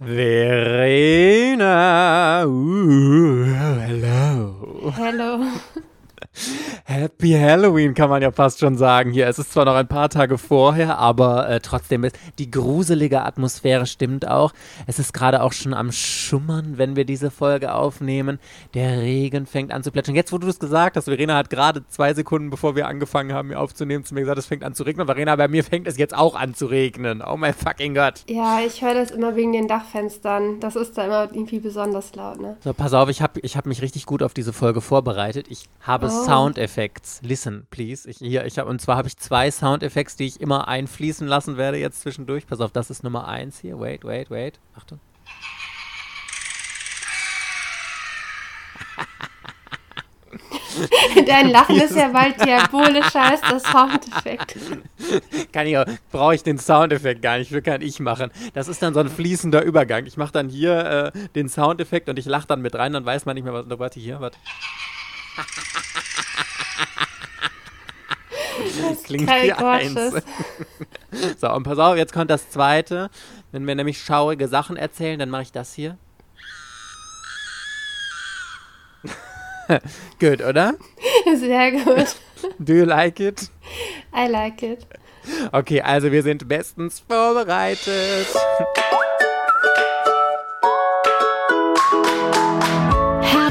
Verena. Happy Halloween kann man ja fast schon sagen hier. Es ist zwar noch ein paar Tage vorher, aber äh, trotzdem ist die gruselige Atmosphäre stimmt auch. Es ist gerade auch schon am Schummern, wenn wir diese Folge aufnehmen. Der Regen fängt an zu plätschern. Jetzt, wo du das gesagt hast, Verena hat gerade zwei Sekunden, bevor wir angefangen haben, hier aufzunehmen, zu mir gesagt, es fängt an zu regnen. Verena, bei mir fängt es jetzt auch an zu regnen. Oh mein fucking Gott. Ja, ich höre das immer wegen den Dachfenstern. Das ist da immer irgendwie besonders laut, ne? So, pass auf, ich habe ich hab mich richtig gut auf diese Folge vorbereitet. Ich habe oh. Soundeffekte. Listen, please. Ich, hier, ich hab, und zwar habe ich zwei Soundeffekte, die ich immer einfließen lassen werde jetzt zwischendurch. Pass auf, das ist Nummer eins hier. Wait, wait, wait. Achtung. Dein Lachen ist ja bald diabolisch als das Soundeffekt. Kann ich auch, brauche ich den Soundeffekt gar nicht, kann ich machen. Das ist dann so ein fließender Übergang. Ich mache dann hier äh, den Soundeffekt und ich lache dann mit rein, dann weiß man nicht mehr, was. Warte, hier, warte. Das klingt wie eins. so, und pass auf, jetzt kommt das zweite. Wenn wir nämlich schaurige Sachen erzählen, dann mache ich das hier. Gut, oder? Sehr gut. Do you like it? I like it. Okay, also wir sind bestens vorbereitet.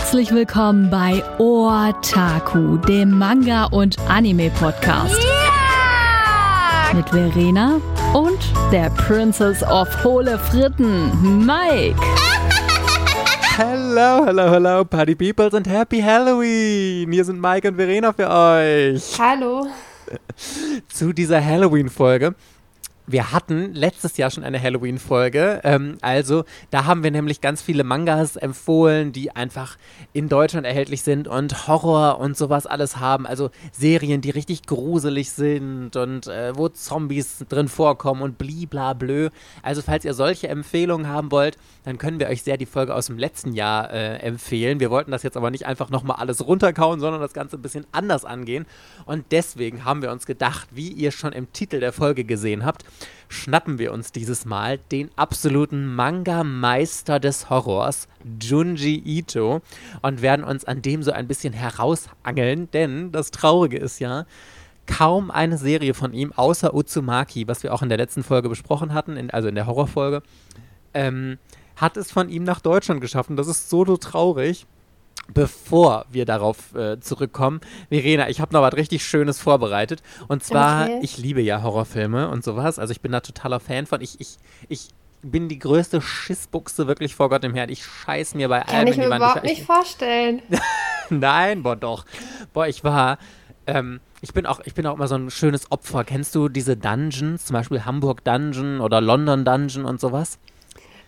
Herzlich willkommen bei Otaku, dem Manga- und Anime-Podcast. Yeah! Mit Verena und der Princess of Hohle Fritten, Mike. Hello, hello, hello, Party Peoples und Happy Halloween! Hier sind Mike und Verena für euch. Hallo. Zu dieser Halloween-Folge wir hatten letztes Jahr schon eine Halloween-Folge. Ähm, also, da haben wir nämlich ganz viele Mangas empfohlen, die einfach in Deutschland erhältlich sind und Horror und sowas alles haben. Also Serien, die richtig gruselig sind und äh, wo Zombies drin vorkommen und bliblablö. Also, falls ihr solche Empfehlungen haben wollt, dann können wir euch sehr die Folge aus dem letzten Jahr äh, empfehlen. Wir wollten das jetzt aber nicht einfach nochmal alles runterkauen, sondern das Ganze ein bisschen anders angehen. Und deswegen haben wir uns gedacht, wie ihr schon im Titel der Folge gesehen habt, schnappen wir uns dieses Mal den absoluten Manga-Meister des Horrors, Junji Ito, und werden uns an dem so ein bisschen herausangeln, denn das Traurige ist ja, kaum eine Serie von ihm, außer Uzumaki, was wir auch in der letzten Folge besprochen hatten, in, also in der Horrorfolge, ähm, hat es von ihm nach Deutschland geschafft. Und das ist so, so traurig bevor wir darauf äh, zurückkommen, Verena, ich habe noch was richtig Schönes vorbereitet. Und zwar, okay. ich liebe ja Horrorfilme und sowas. Also ich bin da totaler Fan von. Ich, ich, ich bin die größte Schissbuchse wirklich vor Gott im Herrn. Ich scheiß mir bei Kann allem ich mir überhaupt nicht vorstellen. Nein, boah doch. Boah, ich war. Ähm, ich bin, auch, ich bin auch immer so ein schönes Opfer. Kennst du diese Dungeons, zum Beispiel Hamburg Dungeon oder London Dungeon und sowas?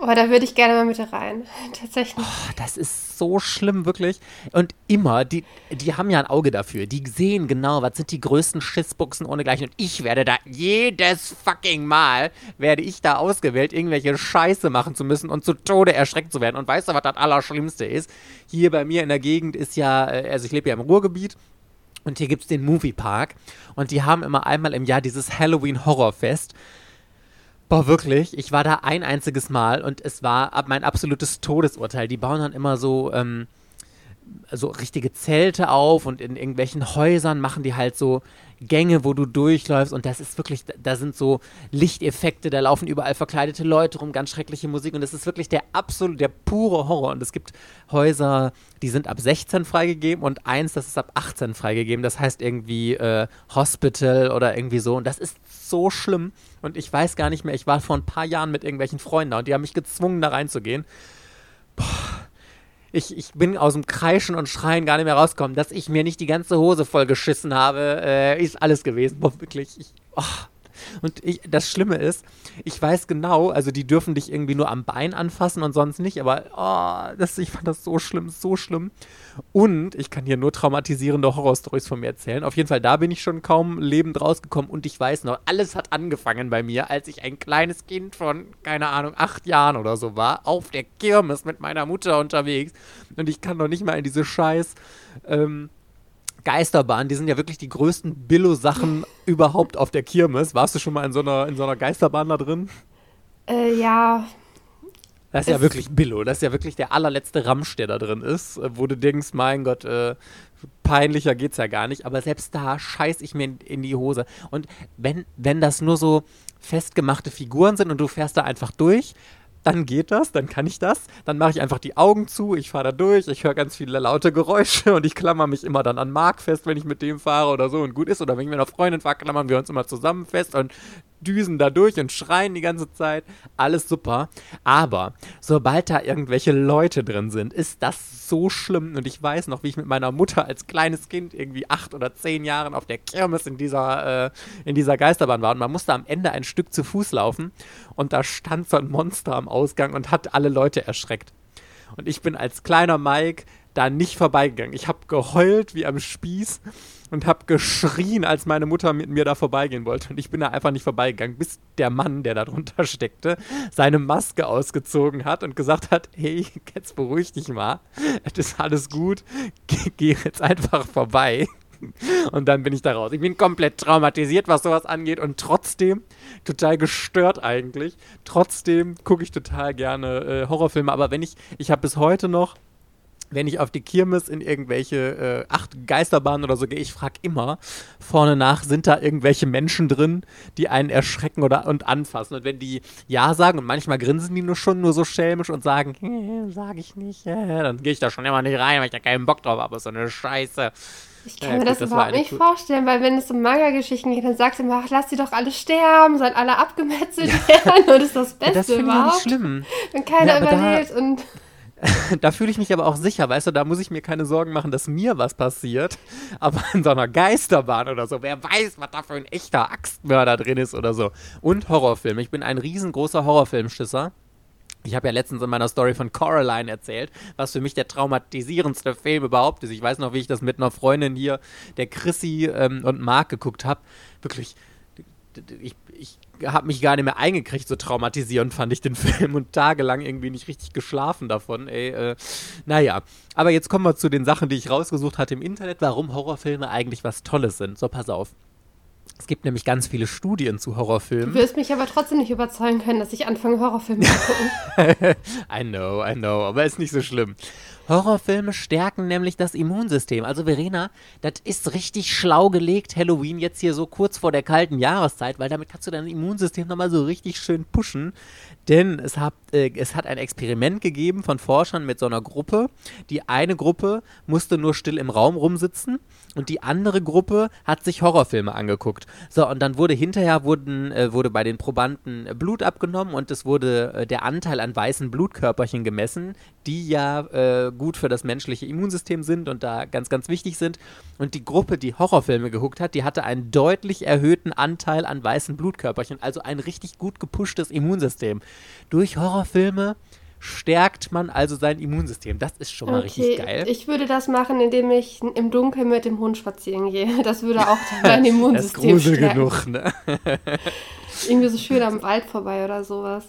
Oh, da würde ich gerne mal mit rein. Tatsächlich. Oh, das ist so schlimm, wirklich. Und immer, die, die haben ja ein Auge dafür. Die sehen genau, was sind die größten Schissbuchsen ohne Gleichen. Und ich werde da jedes fucking Mal, werde ich da ausgewählt, irgendwelche Scheiße machen zu müssen und zu Tode erschreckt zu werden. Und weißt du, was das Allerschlimmste ist? Hier bei mir in der Gegend ist ja, äh, also ich lebe ja im Ruhrgebiet. Und hier gibt es den Moviepark. Und die haben immer einmal im Jahr dieses Halloween-Horrorfest. Boah, wirklich. Ich war da ein einziges Mal und es war mein absolutes Todesurteil. Die bauen dann immer so, ähm, so richtige Zelte auf und in irgendwelchen Häusern machen die halt so Gänge, wo du durchläufst und das ist wirklich, da sind so Lichteffekte, da laufen überall verkleidete Leute rum, ganz schreckliche Musik und das ist wirklich der absolute, der pure Horror und es gibt Häuser, die sind ab 16 freigegeben und eins, das ist ab 18 freigegeben, das heißt irgendwie äh, Hospital oder irgendwie so und das ist so schlimm und ich weiß gar nicht mehr, ich war vor ein paar Jahren mit irgendwelchen Freunden da und die haben mich gezwungen, da reinzugehen. Boah. Ich, ich bin aus dem Kreischen und Schreien gar nicht mehr rausgekommen. Dass ich mir nicht die ganze Hose voll geschissen habe, äh, ist alles gewesen. Boah, wirklich. Ich, oh, und ich, das Schlimme ist, ich weiß genau, also die dürfen dich irgendwie nur am Bein anfassen und sonst nicht, aber oh, das, ich fand das so schlimm, so schlimm. Und ich kann hier nur traumatisierende Horrorstories von mir erzählen. Auf jeden Fall, da bin ich schon kaum lebend rausgekommen und ich weiß noch, alles hat angefangen bei mir, als ich ein kleines Kind von, keine Ahnung, acht Jahren oder so war, auf der Kirmes mit meiner Mutter unterwegs. Und ich kann noch nicht mal in diese scheiß ähm, Geisterbahn, die sind ja wirklich die größten Billo-Sachen überhaupt auf der Kirmes. Warst du schon mal in so einer, in so einer Geisterbahn da drin? Äh, ja. Das ist ja Es- wirklich Billo. Das ist ja wirklich der allerletzte Ramsch, der da drin ist, wo du denkst, mein Gott, äh, peinlicher geht's ja gar nicht. Aber selbst da scheiß ich mir in, in die Hose. Und wenn, wenn das nur so festgemachte Figuren sind und du fährst da einfach durch, dann geht das, dann kann ich das. Dann mache ich einfach die Augen zu, ich fahre da durch, ich höre ganz viele laute Geräusche und ich klammer mich immer dann an Marc fest, wenn ich mit dem fahre oder so und gut ist. Oder wenn ich mit einer Freundin fahre, klammern wir uns immer zusammen fest und düsen da durch und schreien die ganze Zeit. Alles super. Aber sobald da irgendwelche Leute drin sind, ist das so schlimm. Und ich weiß noch, wie ich mit meiner Mutter als kleines Kind irgendwie acht oder zehn Jahren auf der Kirmes in dieser, äh, in dieser Geisterbahn war. Und man musste am Ende ein Stück zu Fuß laufen. Und da stand so ein Monster am Ausgang und hat alle Leute erschreckt. Und ich bin als kleiner Mike da nicht vorbeigegangen. Ich habe geheult wie am Spieß und habe geschrien, als meine Mutter mit mir da vorbeigehen wollte. Und ich bin da einfach nicht vorbeigegangen, bis der Mann, der da drunter steckte, seine Maske ausgezogen hat und gesagt hat, hey, jetzt beruhig dich mal, es ist alles gut, geh, jetzt einfach vorbei. Und dann bin ich da raus. Ich bin komplett traumatisiert, was sowas angeht und trotzdem total gestört eigentlich. Trotzdem gucke ich total gerne äh, Horrorfilme, aber wenn ich, ich habe bis heute noch wenn ich auf die Kirmes in irgendwelche äh, acht Geisterbahnen oder so gehe, ich frage immer vorne nach, sind da irgendwelche Menschen drin, die einen erschrecken oder und anfassen. Und wenn die Ja sagen und manchmal grinsen die nur schon nur so schelmisch und sagen, äh, sag ich nicht, äh, dann gehe ich da schon immer nicht rein, weil ich da keinen Bock drauf habe. So eine Scheiße. Ich Ja, kann mir gut, das, das war überhaupt nicht vorstellen, weil wenn es um Manga-Geschichten geht, dann sagst du immer, ach, lass die doch alle sterben, sollen alle abgemetzelt werden und das ist das Ja, Beste das ich ja nicht überhaupt. schlimm. Wenn keiner Ja, überlebt und Da fühle ich mich aber auch sicher, weißt du, da muss ich mir keine Sorgen machen, dass mir was passiert. Aber in so einer Geisterbahn oder so, wer weiß, was da für ein echter Axtmörder drin ist oder so. Und Horrorfilme. Ich bin ein riesengroßer Horrorfilmschisser. Ich habe ja letztens in meiner Story von Coraline erzählt, was für mich der traumatisierendste Film überhaupt ist. Ich weiß noch, wie ich das mit einer Freundin hier, der Chrissy ähm, und Marc, geguckt habe. Wirklich, ich, ich habe mich gar nicht mehr eingekriegt, so traumatisierend fand ich den Film und tagelang irgendwie nicht richtig geschlafen davon. Ey, äh, naja, aber jetzt kommen wir zu den Sachen, die ich rausgesucht hatte im Internet, warum Horrorfilme eigentlich was Tolles sind. So, pass auf. Es gibt nämlich ganz viele Studien zu du Horrorfilmen. wirst mich aber trotzdem nicht überzeugen können, dass ich anfange, Horrorfilme zu gucken. I know, I know, aber ist nicht so schlimm. Horrorfilme stärken nämlich das Immunsystem. Also Verena, das ist richtig schlau gelegt, Halloween jetzt hier so kurz vor der kalten Jahreszeit, weil damit kannst du dein Immunsystem nochmal so richtig schön pushen. Denn es hat, äh, es hat ein Experiment gegeben von Forschern mit so einer Gruppe. Die eine Gruppe musste nur still im Raum rumsitzen und die andere Gruppe hat sich Horrorfilme angeguckt. So, und dann wurde hinterher wurden, äh, wurde bei den Probanden äh, Blut abgenommen und es wurde äh, der Anteil an weißen Blutkörperchen gemessen, die ja äh, gut für das menschliche Immunsystem sind und da ganz, ganz wichtig sind. Und die Gruppe, die Horrorfilme geguckt hat, die hatte einen deutlich erhöhten Anteil an weißen Blutkörperchen, also ein richtig gut gepushtes Immunsystem. Durch Horrorfilme stärkt man also sein Immunsystem. Das ist schon mal richtig geil. ich würde das machen, indem ich im Dunkeln mit dem Hund spazieren gehe. Das würde auch mein das ist Immunsystem grusel stärken. genug, ne? Irgendwie so schön am Wald vorbei oder sowas.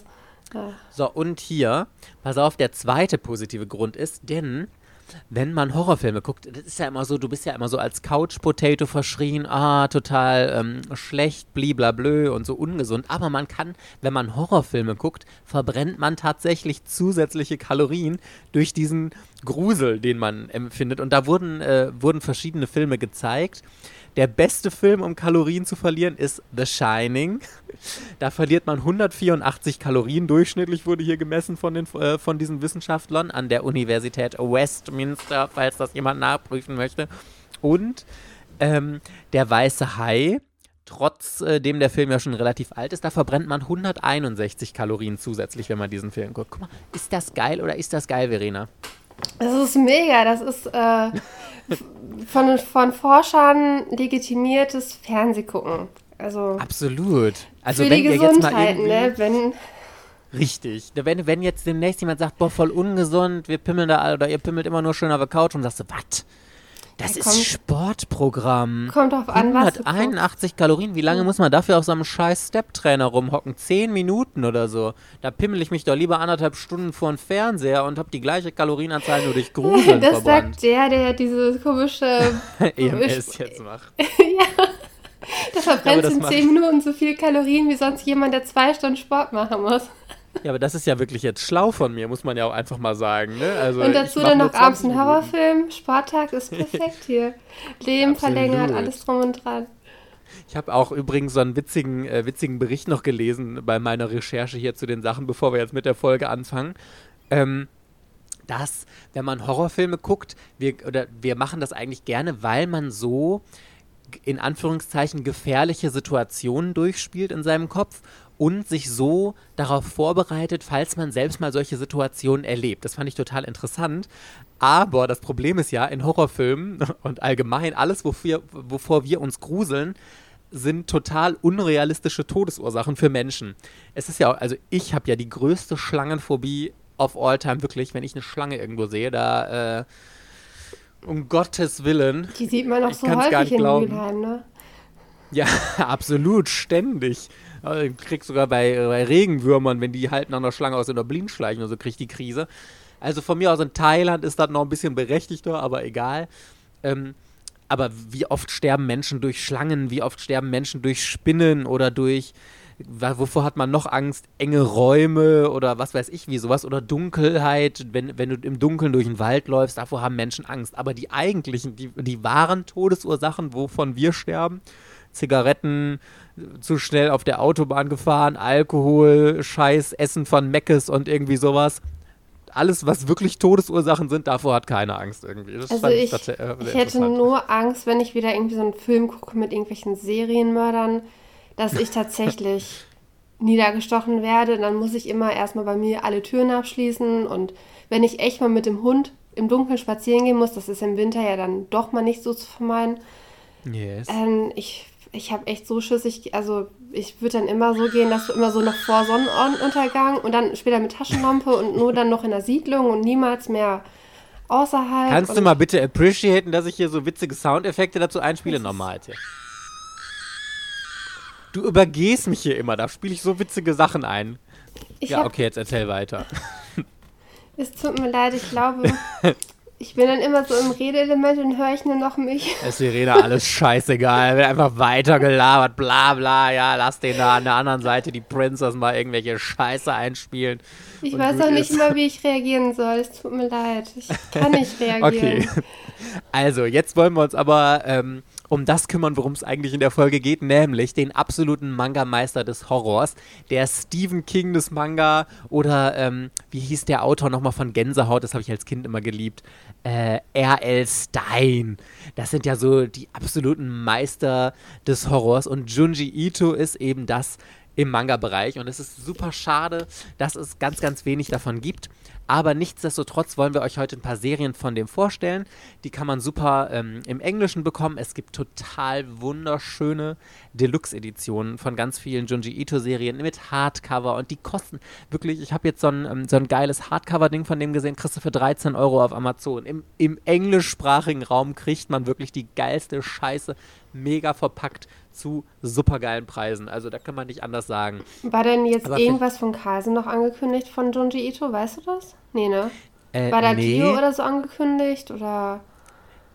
So, und hier, pass auf, der zweite positive Grund ist, denn wenn man Horrorfilme guckt, das ist ja immer so, du bist ja immer so als Couch-Potato verschrien, ah, total ähm, schlecht, bliblablö und so ungesund. Aber man kann, wenn man Horrorfilme guckt, verbrennt man tatsächlich zusätzliche Kalorien durch diesen Grusel, den man empfindet. Und da wurden, äh, wurden verschiedene Filme gezeigt. Der beste Film, um Kalorien zu verlieren, ist The Shining. Da verliert man 184 Kalorien durchschnittlich, wurde hier gemessen von, den, äh, von diesen Wissenschaftlern an der Universität Westminster, falls das jemand nachprüfen möchte. Und ähm, der weiße Hai, trotzdem der Film ja schon relativ alt ist, da verbrennt man 161 Kalorien zusätzlich, wenn man diesen Film guckt. Guck mal, ist das geil oder ist das geil, Verena? Das ist mega. Das ist äh, von, von Forschern legitimiertes Fernsehgucken. Also Absolut. Also für wenn die ihr jetzt mal Gesundheit, ne? Wenn, Richtig. Wenn, wenn jetzt demnächst jemand sagt, boah, voll ungesund, wir pimmeln da oder ihr pimmelt immer nur schön auf der Couch und sagst du, was? Das Ja, ist kommt- Sportprogramm. kommt drauf an, was du guckst. 181 Kalorien. Wie lange muss man dafür auf so einem scheiß Step-Trainer rumhocken? Zehn Minuten oder so. Da pimmel ich mich doch lieber anderthalb Stunden vor den Fernseher und hab die gleiche Kalorienanzahl nur durch Gruseln Das verbrannt. sagt der, der diese komische. EMS jetzt macht. Verbrennt das in macht- 10 Minuten so viel Kalorien wie sonst jemand, der zwei Stunden Sport machen muss. Ja, aber das ist ja wirklich jetzt schlau von mir, muss man ja auch einfach mal sagen. Ne? Also, Und dazu dann noch abends ein Horrorfilm. Sporttag ist perfekt hier. Leben verlängert, alles drum und dran. Ich habe auch übrigens so einen witzigen, äh, witzigen Bericht noch gelesen bei meiner Recherche hier zu den Sachen, bevor wir jetzt mit der Folge anfangen. Ähm, dass, wenn man Horrorfilme guckt, wir, oder wir machen das eigentlich gerne, weil man so in Anführungszeichen gefährliche Situationen durchspielt in seinem Kopf und sich so darauf vorbereitet, falls man selbst mal solche Situationen erlebt. Das fand ich total interessant. Aber das Problem ist ja, in Horrorfilmen und allgemein alles, wofür, wovor wir uns gruseln, sind total unrealistische Todesursachen für Menschen. Es ist ja auch, also ich habe ja die größte Schlangenphobie of all time, wirklich, wenn ich eine Schlange irgendwo sehe, da, äh, um Gottes Willen. Die sieht man auch so häufig in Mülheim, ne? Ja, absolut, ständig. Also, ich krieg sogar bei, bei Regenwürmern, wenn die halten an der Schlange aus in der Blind schleichen, also krieg ich die Krise. Also von mir aus in Thailand ist das noch ein bisschen berechtigter, aber egal. Ähm, aber wie oft sterben Menschen durch Schlangen, wie oft sterben Menschen durch Spinnen oder durch wovor hat man noch Angst? Enge Räume oder was weiß ich wie sowas oder Dunkelheit, wenn, wenn du im Dunkeln durch den Wald läufst, davor haben Menschen Angst. Aber die eigentlichen, die, die wahren Todesursachen, wovon wir sterben, Zigaretten, zu schnell auf der Autobahn gefahren, Alkohol, Scheiß, Essen von Meckes und irgendwie sowas. Alles, was wirklich Todesursachen sind, davor hat keine Angst irgendwie. Das also ich, ich, äh, ich hätte nur Angst, wenn ich wieder irgendwie so einen Film gucke mit irgendwelchen Serienmördern, dass ich tatsächlich niedergestochen werde, dann muss ich immer erstmal bei mir alle Türen abschließen und wenn ich echt mal mit dem Hund im Dunkeln spazieren gehen muss, das ist im Winter ja dann doch mal nicht so zu vermeiden. Yes. Ähm, ich ich habe echt so Schiss, ich, also ich würde dann immer so gehen, dass du immer so noch vor Sonnenuntergang und dann später mit Taschenlampe und nur dann noch in der Siedlung und niemals mehr außerhalb. Kannst du mal bitte appreciaten, dass ich hier so witzige Soundeffekte dazu einspiele? Normal. Hier. Du übergehst mich hier immer, da spiele ich so witzige Sachen ein. Ich ja, okay, jetzt erzähl weiter. Es tut mir leid, ich glaube, ich bin dann immer so im Redeelement und höre ich nur noch mich. Es ist Irene alles scheißegal, wird einfach weiter gelabert, bla bla, ja, lass den da an der anderen Seite die Princess mal irgendwelche Scheiße einspielen. Ich weiß auch nicht immer, wie ich reagieren soll, es tut mir leid, ich kann nicht reagieren. Okay, also jetzt wollen wir uns aber ähm, um das kümmern, worum es eigentlich in der Folge geht, nämlich den absoluten Manga-Meister des Horrors, der Stephen King des Manga oder ähm, wie hieß der Autor nochmal von Gänsehaut, das habe ich als Kind immer geliebt, äh, R.L. Stein. Das sind ja so die absoluten Meister des Horrors und Junji Ito ist eben das im Manga-Bereich und es ist super schade, dass es ganz, ganz wenig davon gibt. Aber nichtsdestotrotz wollen wir euch heute ein paar Serien von dem vorstellen. Die kann man super ähm, im Englischen bekommen. Es gibt total wunderschöne Deluxe-Editionen von ganz vielen Junji Ito-Serien mit Hardcover und die kosten wirklich. Ich habe jetzt so ein, ähm, so ein geiles Hardcover-Ding von dem gesehen, kriegst du für 13 Euro auf Amazon. Im, Im englischsprachigen Raum kriegt man wirklich die geilste Scheiße mega verpackt zu supergeilen Preisen. Also da kann man nicht anders sagen. War denn jetzt Aber irgendwas von Carlsen noch angekündigt von Junji Ito? Weißt du das? Nee, ne? Äh, War da nee. Kio oder so angekündigt oder?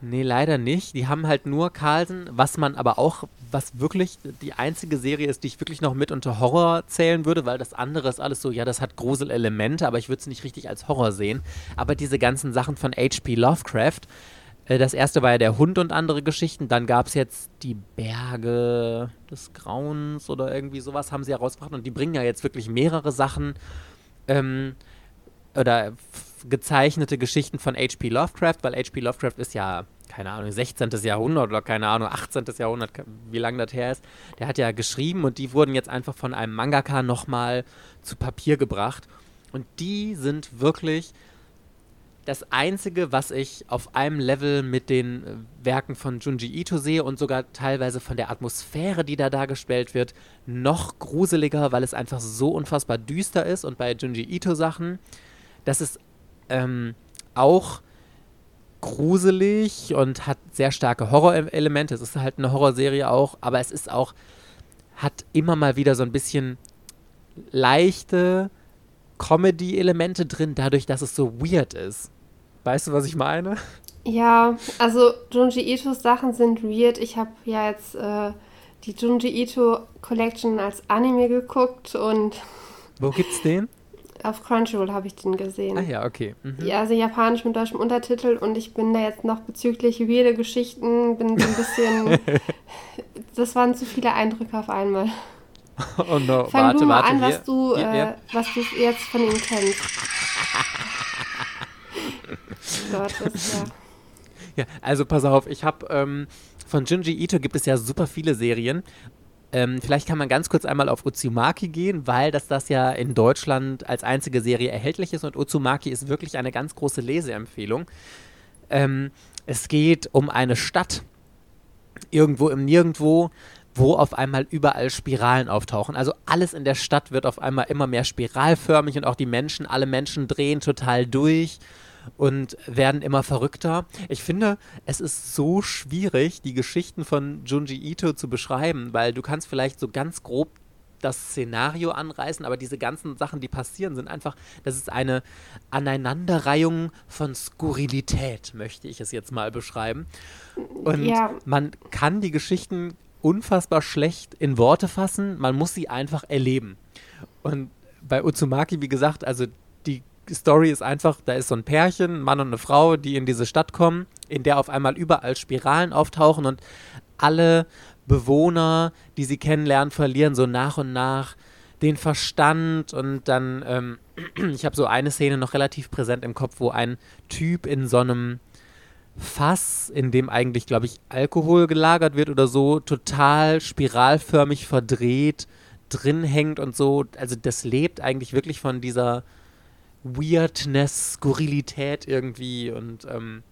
Nee, leider nicht. Die haben halt nur Carlsen, was man aber auch, was wirklich die einzige Serie ist, die ich wirklich noch mit unter Horror zählen würde, weil das andere ist alles so, ja, das hat Gruselelemente, aber ich würde es nicht richtig als Horror sehen. Aber diese ganzen Sachen von H.P. Lovecraft, äh, das erste war ja der Hund und andere Geschichten. Dann gab es jetzt die Berge des Grauens oder irgendwie sowas haben sie herausgebracht. Und die bringen ja jetzt wirklich mehrere Sachen ähm, oder gezeichnete Geschichten von H.P. Lovecraft, weil H.P. Lovecraft ist ja, keine Ahnung, 16. Jahrhundert oder keine Ahnung, 18. Jahrhundert, wie lange das her ist. Der hat ja geschrieben und die wurden jetzt einfach von einem Mangaka nochmal zu Papier gebracht. Und die sind wirklich das Einzige, was ich auf einem Level mit den äh, Werken von Junji Ito sehe und sogar teilweise von der Atmosphäre, die da dargestellt wird, noch gruseliger, weil es einfach so unfassbar düster ist. Und bei Junji Ito Sachen, das ist ähm, auch gruselig und hat sehr starke Horrorelemente. Es ist halt eine Horrorserie auch, aber es ist auch, hat immer mal wieder so ein bisschen leichte Comedy-Elemente drin, dadurch, dass es so weird ist. Weißt du, was ich meine? Ja, also Junji Itos Sachen sind weird. Ich habe ja jetzt äh, die Junji Ito Collection als Anime geguckt und. Wo gibt's den? Auf Crunchyroll habe ich den gesehen. Ah ja, okay. Mhm. Ja, also japanisch mit deutschem Untertitel und ich bin da jetzt noch bezüglich weirde Geschichten, bin so ein bisschen. das waren zu viele Eindrücke auf einmal. Oh no, Fang warte, du mal warte, an, was du, äh, was du jetzt von ihm kennst. Gott, das ja. Ja, also pass auf, ich habe ähm, von Junji Ito gibt es ja super viele Serien ähm, vielleicht kann man ganz kurz einmal auf Uzumaki gehen, weil das das ja in Deutschland als einzige Serie erhältlich ist und Uzumaki ist wirklich eine ganz große Leseempfehlung. Ähm, es geht um eine Stadt irgendwo im Nirgendwo, wo auf einmal überall Spiralen auftauchen. Also alles in der Stadt wird auf einmal immer mehr spiralförmig und auch die Menschen, alle Menschen drehen total durch und werden immer verrückter. Ich finde, es ist so schwierig, die Geschichten von Junji Ito zu beschreiben, weil du kannst vielleicht so ganz grob das Szenario anreißen, aber diese ganzen Sachen, die passieren, sind einfach, das ist eine Aneinanderreihung von Skurrilität, möchte ich es jetzt mal beschreiben. Und ja. man kann die Geschichten unfassbar schlecht in Worte fassen, man muss sie einfach erleben. Und bei Uzumaki, wie gesagt, also die Story ist einfach, da ist so ein Pärchen, ein Mann und eine Frau, die in diese Stadt kommen, in der auf einmal überall Spiralen auftauchen und alle Bewohner, die sie kennenlernen, verlieren so nach und nach den Verstand und dann, ähm, ich habe so eine Szene noch relativ präsent im Kopf, wo ein Typ in so einem Fass, in dem eigentlich, glaube ich, Alkohol gelagert wird oder so, total spiralförmig verdreht drin hängt und so. Also das lebt eigentlich wirklich von dieser Weirdness, Skurrilität irgendwie und ähm,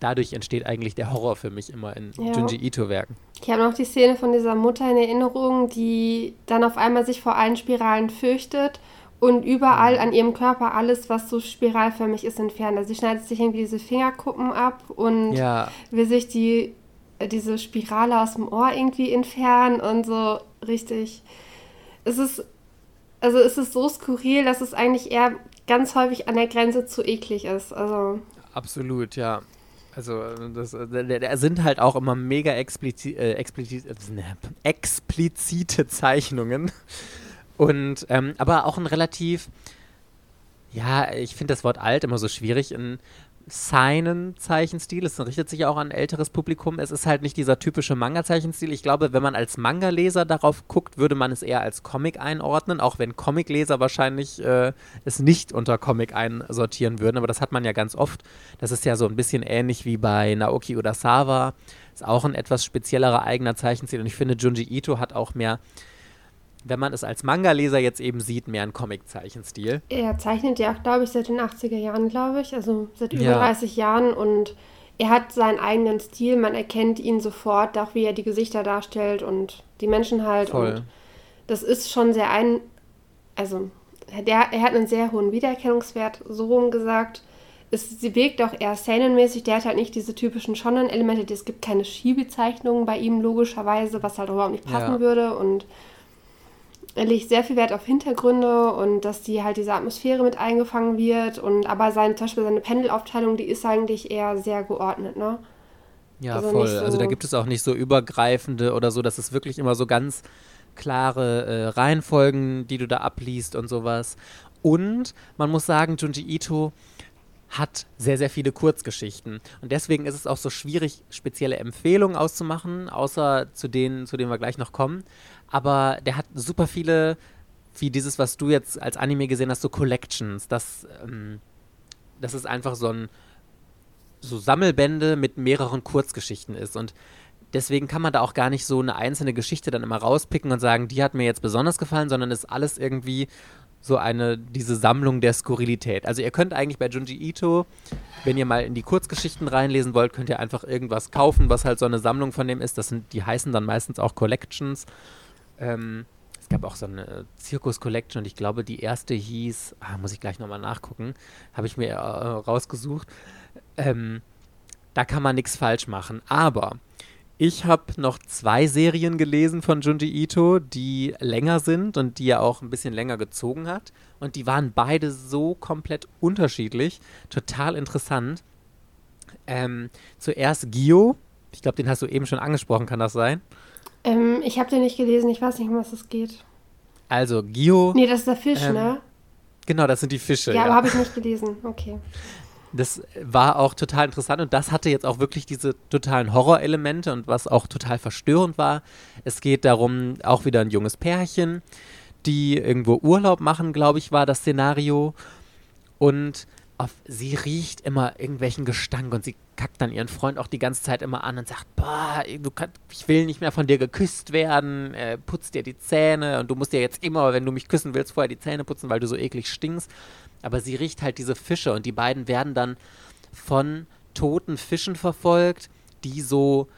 dadurch entsteht eigentlich der Horror für mich immer in ja. Junji Ito-Werken. Ich habe noch die Szene von dieser Mutter in Erinnerung, die dann auf einmal sich vor allen Spiralen fürchtet und überall mhm. an ihrem Körper alles, was so spiralförmig ist, entfernt. Also sie schneidet sich irgendwie diese Fingerkuppen ab und ja. will sich die, äh, diese Spirale aus dem Ohr irgendwie entfernen und so richtig. Es ist, also es ist so skurril, dass es eigentlich eher ganz häufig an der Grenze zu eklig ist. Also. Absolut, ja. Also, das, da sind halt auch immer mega explizit, äh, explizit, äh, explizite Zeichnungen. Und, ähm, aber auch ein relativ, ja, ich finde das Wort alt immer so schwierig. Ein seinen Zeichenstil. Es richtet sich auch an ein älteres Publikum. Es ist halt nicht dieser typische Manga-Zeichenstil. Ich glaube, wenn man als Manga-Leser darauf guckt, würde man es eher als Comic einordnen, auch wenn Comic-Leser wahrscheinlich äh, es nicht unter Comic einsortieren würden. Aber das hat man ja ganz oft. Das ist ja so ein bisschen ähnlich wie bei Naoki Urasawa. Ist auch ein etwas speziellerer eigener Zeichenstil. Und ich finde, Junji Ito hat auch mehr wenn man es als Manga-Leser jetzt eben sieht, mehr ein Comic-Zeichenstil. Er zeichnet ja auch, glaube ich, seit den 80er Jahren, glaube ich, also seit über ja. 30 Jahren und er hat seinen eigenen Stil, man erkennt ihn sofort, auch wie er die Gesichter darstellt und die Menschen halt. Voll. Und das ist schon sehr ein, also der, er hat einen sehr hohen Wiedererkennungswert, so rum gesagt. Es, sie wirkt auch eher szenenmäßig, der hat halt nicht diese typischen Shonen-Elemente, es gibt keine Schiebezeichnungen bei ihm logischerweise, was halt überhaupt nicht passen ja. würde und er legt sehr viel Wert auf Hintergründe und dass die halt diese Atmosphäre mit eingefangen wird. Und aber seine, zum Beispiel seine Pendelaufteilung, die ist eigentlich eher sehr geordnet, ne? Ja, also voll. So also da gibt es auch nicht so übergreifende oder so, das ist wirklich immer so ganz klare äh, Reihenfolgen, die du da abliest und sowas. Und man muss sagen, Junji Ito hat sehr, sehr viele Kurzgeschichten. Und deswegen ist es auch so schwierig, spezielle Empfehlungen auszumachen, außer zu denen, zu denen wir gleich noch kommen aber der hat super viele, wie dieses, was du jetzt als Anime gesehen hast, so Collections. Das, ähm, das ist einfach so ein so Sammelbände mit mehreren Kurzgeschichten ist. Und deswegen kann man da auch gar nicht so eine einzelne Geschichte dann immer rauspicken und sagen, die hat mir jetzt besonders gefallen, sondern ist alles irgendwie so eine, diese Sammlung der Skurrilität. Also ihr könnt eigentlich bei Junji Ito, wenn ihr mal in die Kurzgeschichten reinlesen wollt, könnt ihr einfach irgendwas kaufen, was halt so eine Sammlung von dem ist. Das sind, die heißen dann meistens auch Collections. Ähm, es gab auch so eine Zirkus Collection und ich glaube, die erste hieß, ah, muss ich gleich nochmal nachgucken, habe ich mir äh, rausgesucht. Ähm, da kann man nichts falsch machen. Aber ich habe noch zwei Serien gelesen von Junji Ito, die länger sind und die er auch ein bisschen länger gezogen hat. Und die waren beide so komplett unterschiedlich. Total interessant. Ähm, zuerst Gio. Ich glaube, den hast du eben schon angesprochen, kann das sein? Ähm, ich habe den nicht gelesen, ich weiß nicht, um was es geht. Also, Gio. Nee, das ist der Fisch, ähm, ne? Genau, das sind die Fische. Ja, ja. aber habe ich nicht gelesen. Okay. Das war auch total interessant und das hatte jetzt auch wirklich diese totalen Horrorelemente und was auch total verstörend war. Es geht darum, auch wieder ein junges Pärchen, die irgendwo Urlaub machen, glaube ich, war das Szenario. Und auf, sie riecht immer irgendwelchen Gestank und sie kackt dann ihren Freund auch die ganze Zeit immer an und sagt, boah, du kann, ich will nicht mehr von dir geküsst werden, äh, putz dir die Zähne und du musst dir jetzt immer, wenn du mich küssen willst, vorher die Zähne putzen, weil du so eklig stinkst. Aber sie riecht halt diese Fische und die beiden werden dann von toten Fischen verfolgt, die so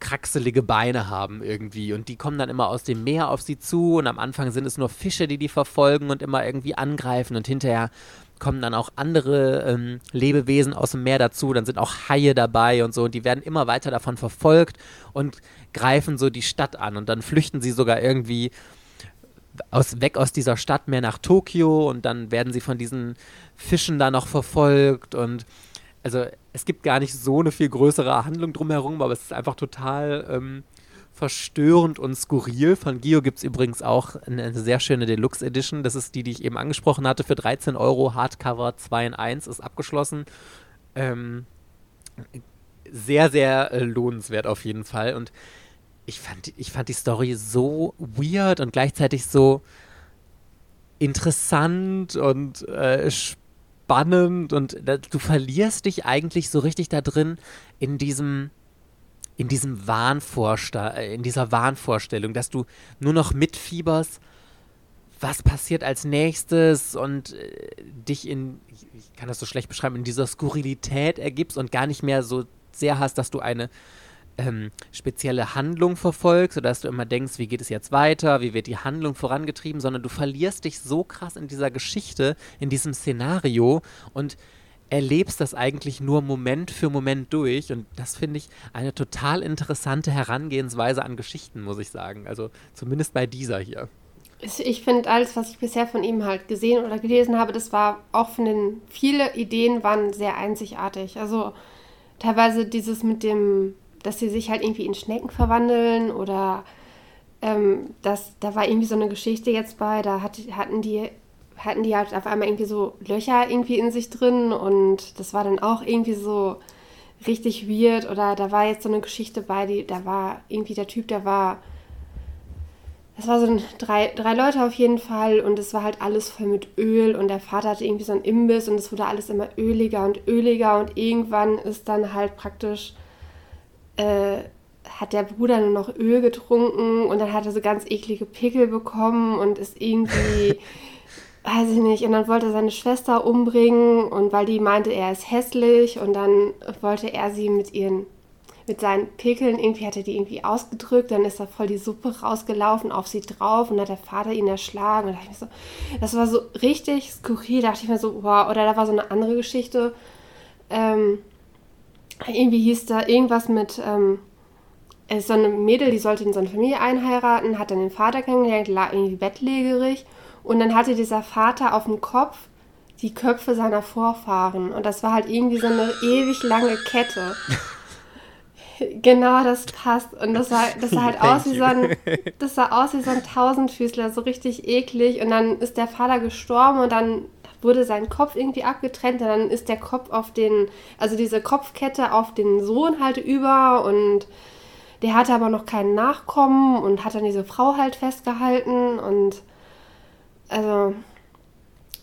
kraxelige Beine haben irgendwie. Und die kommen dann immer aus dem Meer auf sie zu und am Anfang sind es nur Fische, die die verfolgen und immer irgendwie angreifen. Und hinterher kommen dann auch andere ähm, Lebewesen aus dem Meer dazu, dann sind auch Haie dabei und so. Und die werden immer weiter davon verfolgt und greifen so die Stadt an. Und dann flüchten sie sogar irgendwie aus, weg aus dieser Stadt mehr nach Tokio und dann werden sie von diesen Fischen da noch verfolgt und also es gibt gar nicht so eine viel größere Handlung drumherum, aber es ist einfach total ähm, verstörend und skurril. Von Gio gibt es übrigens auch eine, sehr schöne Deluxe Edition. Das ist die, die ich eben angesprochen hatte, für 13 Euro. Hardcover 2 in 1 ist abgeschlossen. Ähm, sehr, sehr äh, lohnenswert auf jeden Fall. Und ich fand, ich fand die Story so weird und gleichzeitig so interessant und äh, spannend und du verlierst dich eigentlich so richtig da drin in diesem in diesem äh, in dieser Wahnvorstellung, dass du nur noch mitfieberst, was passiert als nächstes und äh, dich in ich kann das so schlecht beschreiben, in dieser Skurrilität ergibst und gar nicht mehr so sehr hast, dass du eine ähm, spezielle Handlung verfolgst oder dass du immer denkst, wie geht es jetzt weiter, wie wird die Handlung vorangetrieben, sondern du verlierst dich so krass in dieser Geschichte, in diesem Szenario und erlebst das eigentlich nur Moment für Moment durch und das finde ich eine total interessante Herangehensweise an Geschichten, muss ich sagen. Also zumindest bei dieser hier. Ich finde alles, was ich bisher von ihm halt gesehen oder gelesen habe, das war auch von den viele Ideen waren sehr einzigartig. Also teilweise dieses mit dem dass sie sich halt irgendwie in Schnecken verwandeln oder ähm, das, da war irgendwie so eine Geschichte jetzt bei, da hat, hatten die hatten die halt auf einmal irgendwie so Löcher irgendwie in sich drin und das war dann auch irgendwie so richtig weird oder da war jetzt so eine Geschichte bei, die, da war irgendwie der Typ, der war, das war so ein, drei, drei Leute auf jeden Fall und es war halt alles voll mit Öl und der Vater hatte irgendwie so einen Imbiss und es wurde alles immer öliger und öliger und irgendwann ist dann halt praktisch äh, hat der Bruder nur noch Öl getrunken und dann hat er so ganz eklige Pickel bekommen und ist irgendwie, weiß ich nicht, und dann wollte er seine Schwester umbringen und weil die meinte, er ist hässlich und dann wollte er sie mit ihren, mit seinen Pickeln, irgendwie hat er die irgendwie ausgedrückt, dann ist da voll die Suppe rausgelaufen auf sie drauf und hat der Vater ihn erschlagen. Und da dachte ich mir so, das war so richtig skurril, da dachte ich mir so, wow, oder da war so eine andere Geschichte, ähm, irgendwie hieß da irgendwas mit, ähm, ist so eine Mädel, die sollte in so eine Familie einheiraten, hat dann den Vater kennengelernt, lag irgendwie bettlägerig und dann hatte dieser Vater auf dem Kopf die Köpfe seiner Vorfahren und das war halt irgendwie so eine ewig lange Kette. Genau, das passt. Und das sah, das sah halt aus wie so ein, das sah aus wie so ein Tausendfüßler, so richtig eklig. Und dann ist der Vater gestorben und dann wurde sein Kopf irgendwie abgetrennt und dann ist der Kopf auf den, also diese Kopfkette auf den Sohn halt über und der hatte aber noch keinen Nachkommen und hat dann diese Frau halt festgehalten und also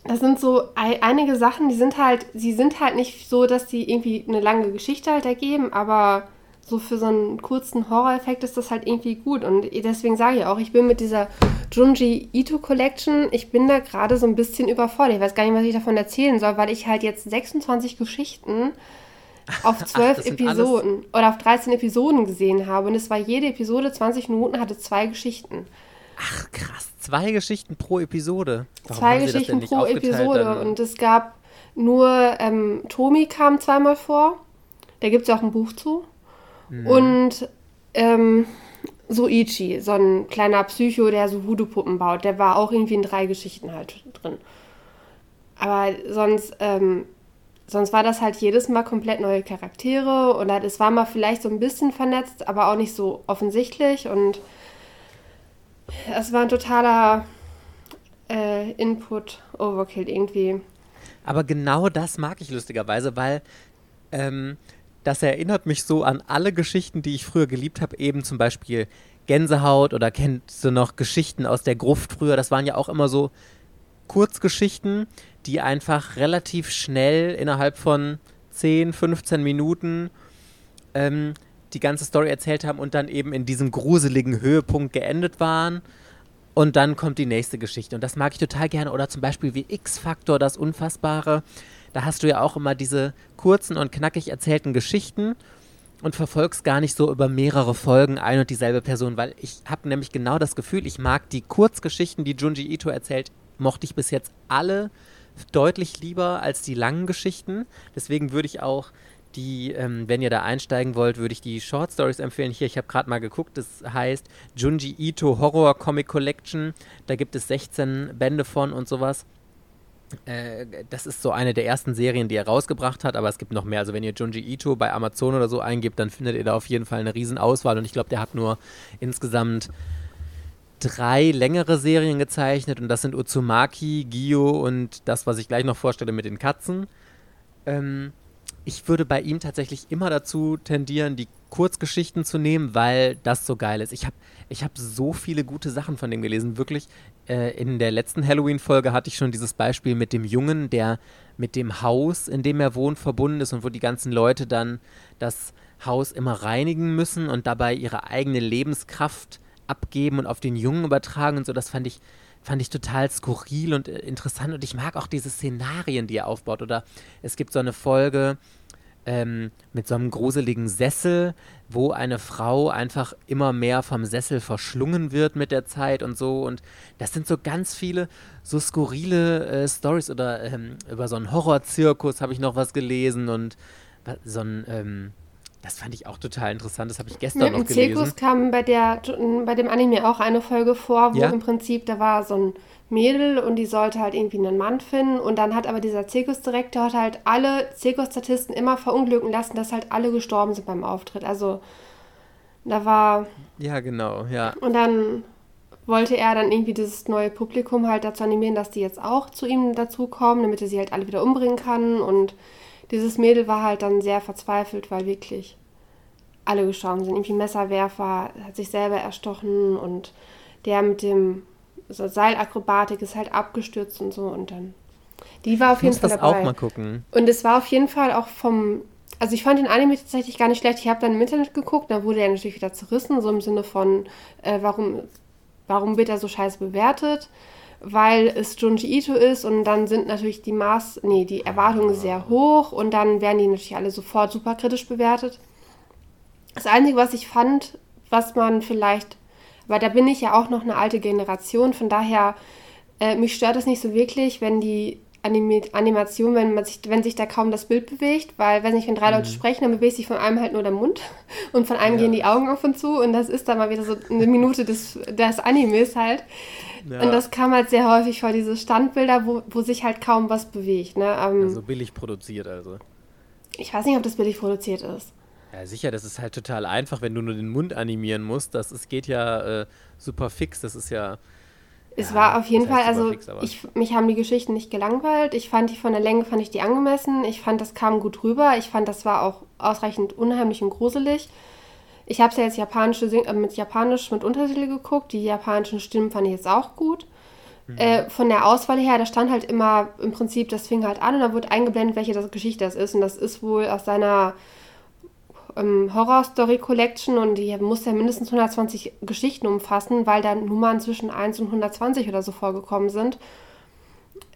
das sind so einige Sachen, die sind halt, sie sind halt nicht so, dass die irgendwie eine lange Geschichte halt ergeben, aber so für so einen kurzen Horror-Effekt ist das halt irgendwie gut. Und deswegen sage ich auch, ich bin mit dieser Junji Ito Collection, ich bin da gerade so ein bisschen überfordert. Ich weiß gar nicht, was ich davon erzählen soll, weil ich halt jetzt 26 Geschichten auf 12 Episoden oder auf 13 Episoden gesehen habe. Und es war jede Episode 20 Minuten, hatte zwei Geschichten. Ach krass, zwei Geschichten pro Episode. Warum zwei Geschichten pro Episode. Dann? Und es gab nur, ähm, Tomi kam zweimal vor. Da gibt es ja auch ein Buch zu. Mhm. Und ähm, Soichi, so ein kleiner Psycho, der so Voodoo-Puppen baut, der war auch irgendwie in drei Geschichten halt drin. Aber sonst, ähm, sonst war das halt jedes Mal komplett neue Charaktere und es war mal vielleicht so ein bisschen vernetzt, aber auch nicht so offensichtlich und es war ein totaler äh, Input Overkill irgendwie. Aber genau das mag ich lustigerweise, weil ähm, das erinnert mich so an alle Geschichten, die ich früher geliebt habe, eben zum Beispiel Gänsehaut oder kennst du noch Geschichten aus der Gruft früher? Das waren ja auch immer so Kurzgeschichten, die einfach relativ schnell innerhalb von 10, 15 Minuten ähm, die ganze Story erzählt haben und dann eben in diesem gruseligen Höhepunkt geendet waren. Und dann kommt die nächste Geschichte. Und das mag ich total gerne. Oder zum Beispiel wie X-Faktor, das Unfassbare. Da hast du ja auch immer diese kurzen und knackig erzählten Geschichten und verfolgst gar nicht so über mehrere Folgen ein und dieselbe Person, weil ich habe nämlich genau das Gefühl, ich mag die Kurzgeschichten, die Junji Ito erzählt, mochte ich bis jetzt alle deutlich lieber als die langen Geschichten. Deswegen würde ich auch die, ähm, wenn ihr da einsteigen wollt, würde ich die Short Stories empfehlen. Hier, ich habe gerade mal geguckt, das heißt Junji Ito Horror Comic Collection. Da gibt es 16 Bände von und sowas. Äh, das ist so eine der ersten Serien, die er rausgebracht hat, aber es gibt noch mehr. Also wenn ihr Junji Ito bei Amazon oder so eingibt, dann findet ihr da auf jeden Fall eine Riesenauswahl und ich glaube, der hat nur insgesamt drei längere Serien gezeichnet und das sind Uzumaki, Gio und das, was ich gleich noch vorstelle mit den Katzen. Ähm, ich würde bei ihm tatsächlich immer dazu tendieren, die Kurzgeschichten zu nehmen, weil das so geil ist. Ich habe ich hab so viele gute Sachen von dem gelesen. Wirklich, äh, in der letzten Halloween-Folge hatte ich schon dieses Beispiel mit dem Jungen, der mit dem Haus, in dem er wohnt, verbunden ist und wo die ganzen Leute dann das Haus immer reinigen müssen und dabei ihre eigene Lebenskraft abgeben und auf den Jungen übertragen und so. Das fand ich, fand ich total skurril und äh, interessant und ich mag auch diese Szenarien, die er aufbaut. Oder es gibt so eine Folge, ähm, mit so einem gruseligen Sessel, wo eine Frau einfach immer mehr vom Sessel verschlungen wird mit der Zeit und so. Und das sind so ganz viele so skurrile äh, Stories oder ähm, über so einen Horrorzirkus habe ich noch was gelesen und so ein ähm, das fand ich auch total interessant. Das habe ich gestern Mit noch gelesen. Im Zirkus kam bei, der, bei dem Anime auch eine Folge vor, wo ja? im Prinzip, da war so ein Mädel und die sollte halt irgendwie einen Mann finden. Und dann hat aber dieser Zirkusdirektor halt alle Zirkusstatisten immer verunglücken lassen, dass halt alle gestorben sind beim Auftritt. Also da war. Ja, genau, ja. Und dann wollte er dann irgendwie dieses neue Publikum halt dazu animieren, dass die jetzt auch zu ihm dazukommen, damit er sie halt alle wieder umbringen kann. Und dieses Mädel war halt dann sehr verzweifelt, weil wirklich alle gestorben sind. Irgendwie Messerwerfer hat sich selber erstochen und der mit dem so Seilakrobatik ist halt abgestürzt und so und dann. Die war auf ich jeden Fall das dabei. auch mal gucken. Und es war auf jeden Fall auch vom. Also ich fand den Anime tatsächlich gar nicht schlecht. Ich habe dann im Internet geguckt, da wurde er natürlich wieder zerrissen, so im Sinne von, äh, warum, warum wird er so scheiße bewertet? Weil es Junji Ito ist und dann sind natürlich die Maß, nee, die Erwartungen sehr hoch und dann werden die natürlich alle sofort super kritisch bewertet. Das Einzige, was ich fand, was man vielleicht weil da bin ich ja auch noch eine alte Generation. Von daher, äh, mich stört es nicht so wirklich, wenn die Anim Animation, wenn man sich, wenn sich da kaum das Bild bewegt, weil wenn ich wenn drei mhm. Leute sprechen, dann bewegt sich von einem halt nur der Mund und von einem ja. gehen die Augen auf und zu und das ist dann mal wieder so eine Minute des, des Animes halt. Ja. Und das kam halt sehr häufig vor, diese Standbilder, wo, wo sich halt kaum was bewegt. Ne? Ähm, also billig produziert also. Ich weiß nicht, ob das billig produziert ist. Ja, sicher, das ist halt total einfach, wenn du nur den Mund animieren musst. Das es geht ja äh, super fix, das ist ja. Es ja, war auf jeden Fall, also fix, ich, mich haben die Geschichten nicht gelangweilt. Ich fand die von der Länge, fand ich die angemessen. Ich fand, das kam gut rüber. Ich fand, das war auch ausreichend unheimlich und gruselig. Ich habe es ja jetzt japanische, äh, mit Japanisch mit Untertitel geguckt. Die japanischen Stimmen fand ich jetzt auch gut. Mhm. Äh, von der Auswahl her, da stand halt immer im Prinzip, das fing halt an und da wurde eingeblendet, welche das Geschichte das ist. Und das ist wohl aus seiner ähm, Horror Story Collection und die muss ja mindestens 120 Geschichten umfassen, weil da Nummern zwischen 1 und 120 oder so vorgekommen sind.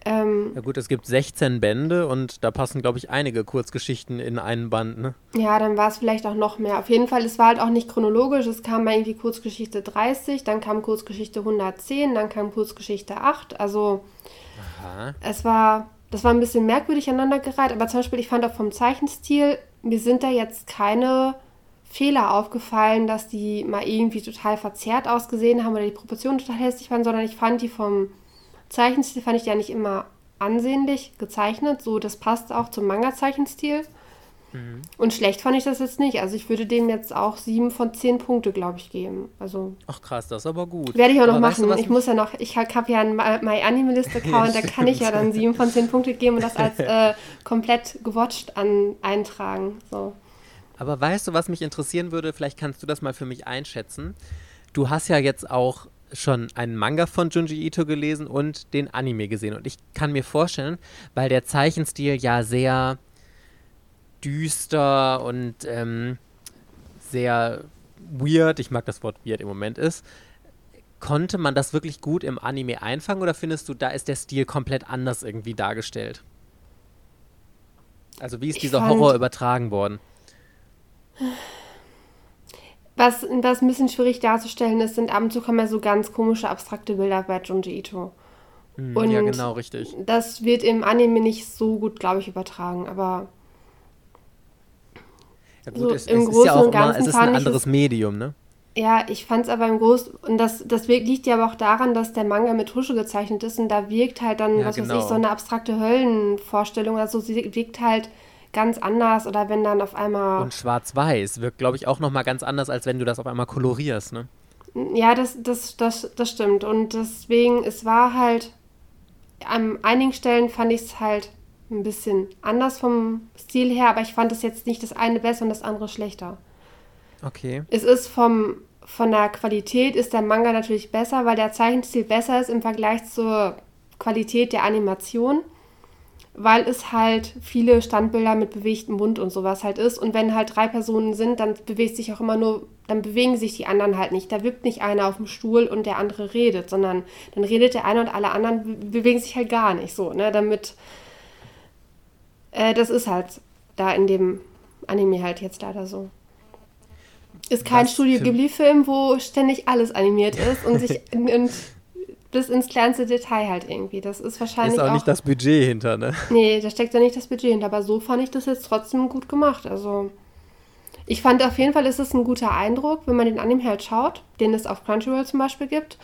Ähm, ja gut, es gibt 16 Bände und da passen, glaube ich, einige Kurzgeschichten in einen Band, ne? Ja, dann war es vielleicht auch noch mehr. Auf jeden Fall, es war halt auch nicht chronologisch. Es kam mal irgendwie Kurzgeschichte 30, dann kam Kurzgeschichte 110, dann kam Kurzgeschichte 8. Also Aha. es war, das war ein bisschen merkwürdig aneinandergereiht, aber zum Beispiel, ich fand auch vom Zeichenstil mir sind da jetzt keine Fehler aufgefallen, dass die mal irgendwie total verzerrt ausgesehen haben oder die Proportionen total hässlich waren, sondern ich fand die vom Zeichenstil, fand ich ja nicht immer ansehnlich gezeichnet. So, das passt auch zum Manga-Zeichenstil. Mhm. Und schlecht fand ich das jetzt nicht. Also ich würde dem jetzt auch sieben von zehn Punkte, glaube ich, geben. Also Ach krass, das ist aber gut. Werde ich auch noch machen. Du, ich muss ja noch, ich habe ja einen My Anime List Account, ja, da kann ich ja dann sieben von zehn Punkte geben und das als äh, komplett gewatcht an, eintragen. So. Aber weißt du, was mich interessieren würde? Vielleicht kannst du das mal für mich einschätzen. Du hast ja jetzt auch schon einen Manga von Junji Ito gelesen und den Anime gesehen. Und ich kann mir vorstellen, weil der Zeichenstil ja sehr düster und ähm, sehr weird, ich mag das Wort weird im Moment ist, konnte man das wirklich gut im Anime einfangen oder findest du, da ist der Stil komplett anders irgendwie dargestellt? Also wie ist dieser Horror übertragen worden? Was, was ein bisschen schwierig darzustellen ist, sind ab und zu kommen ja so ganz komische, abstrakte Bilder bei Junji Ito. Hm, und ja, genau, richtig. Das wird im Anime nicht so gut, glaube ich, übertragen, aber. Ja, gut, so es, im es Großen ist ja auch und Ganzen immer, es ist ein anderes es, Medium, ne? Ja, ich fand es aber im Großen, und das, das liegt ja aber auch daran, dass der Manga mit Tusche gezeichnet ist und da wirkt halt dann, ja, was genau. weiß ich, genau. so eine abstrakte Höllenvorstellung, also sie wirkt halt ganz anders oder wenn dann auf einmal. Und schwarz-weiß wirkt, glaube ich, auch nochmal ganz anders, als wenn du das auf einmal kolorierst, ne? Ja, das, das, das, das stimmt. Und deswegen, es war halt, an einigen Stellen fand ich es halt ein bisschen anders vom Stil her, aber ich fand es jetzt nicht das eine besser und das andere schlechter. Okay. Es ist vom, von der Qualität ist der Manga natürlich besser, weil der Zeichenstil besser ist im Vergleich zur Qualität der Animation weil es halt viele Standbilder mit bewegtem Mund und sowas halt ist. Und wenn halt drei Personen sind, dann bewegt sich auch immer nur, dann bewegen sich die anderen halt nicht. Da wippt nicht einer auf dem Stuhl und der andere redet, sondern dann redet der eine und alle anderen bewegen sich halt gar nicht so, ne? Damit, äh, das ist halt da in dem Anime halt jetzt leider so. Ist kein Was Studio Ghibli-Film, wo ständig alles animiert ist und sich und bis ins kleinste Detail halt irgendwie. Das ist wahrscheinlich. Ist auch, auch nicht das Budget hinter, ne? Nee, da steckt ja nicht das Budget hinter. Aber so fand ich das jetzt trotzdem gut gemacht. Also. Ich fand auf jeden Fall ist es ein guter Eindruck, wenn man den Anime halt schaut, den es auf Crunchyroll zum Beispiel gibt.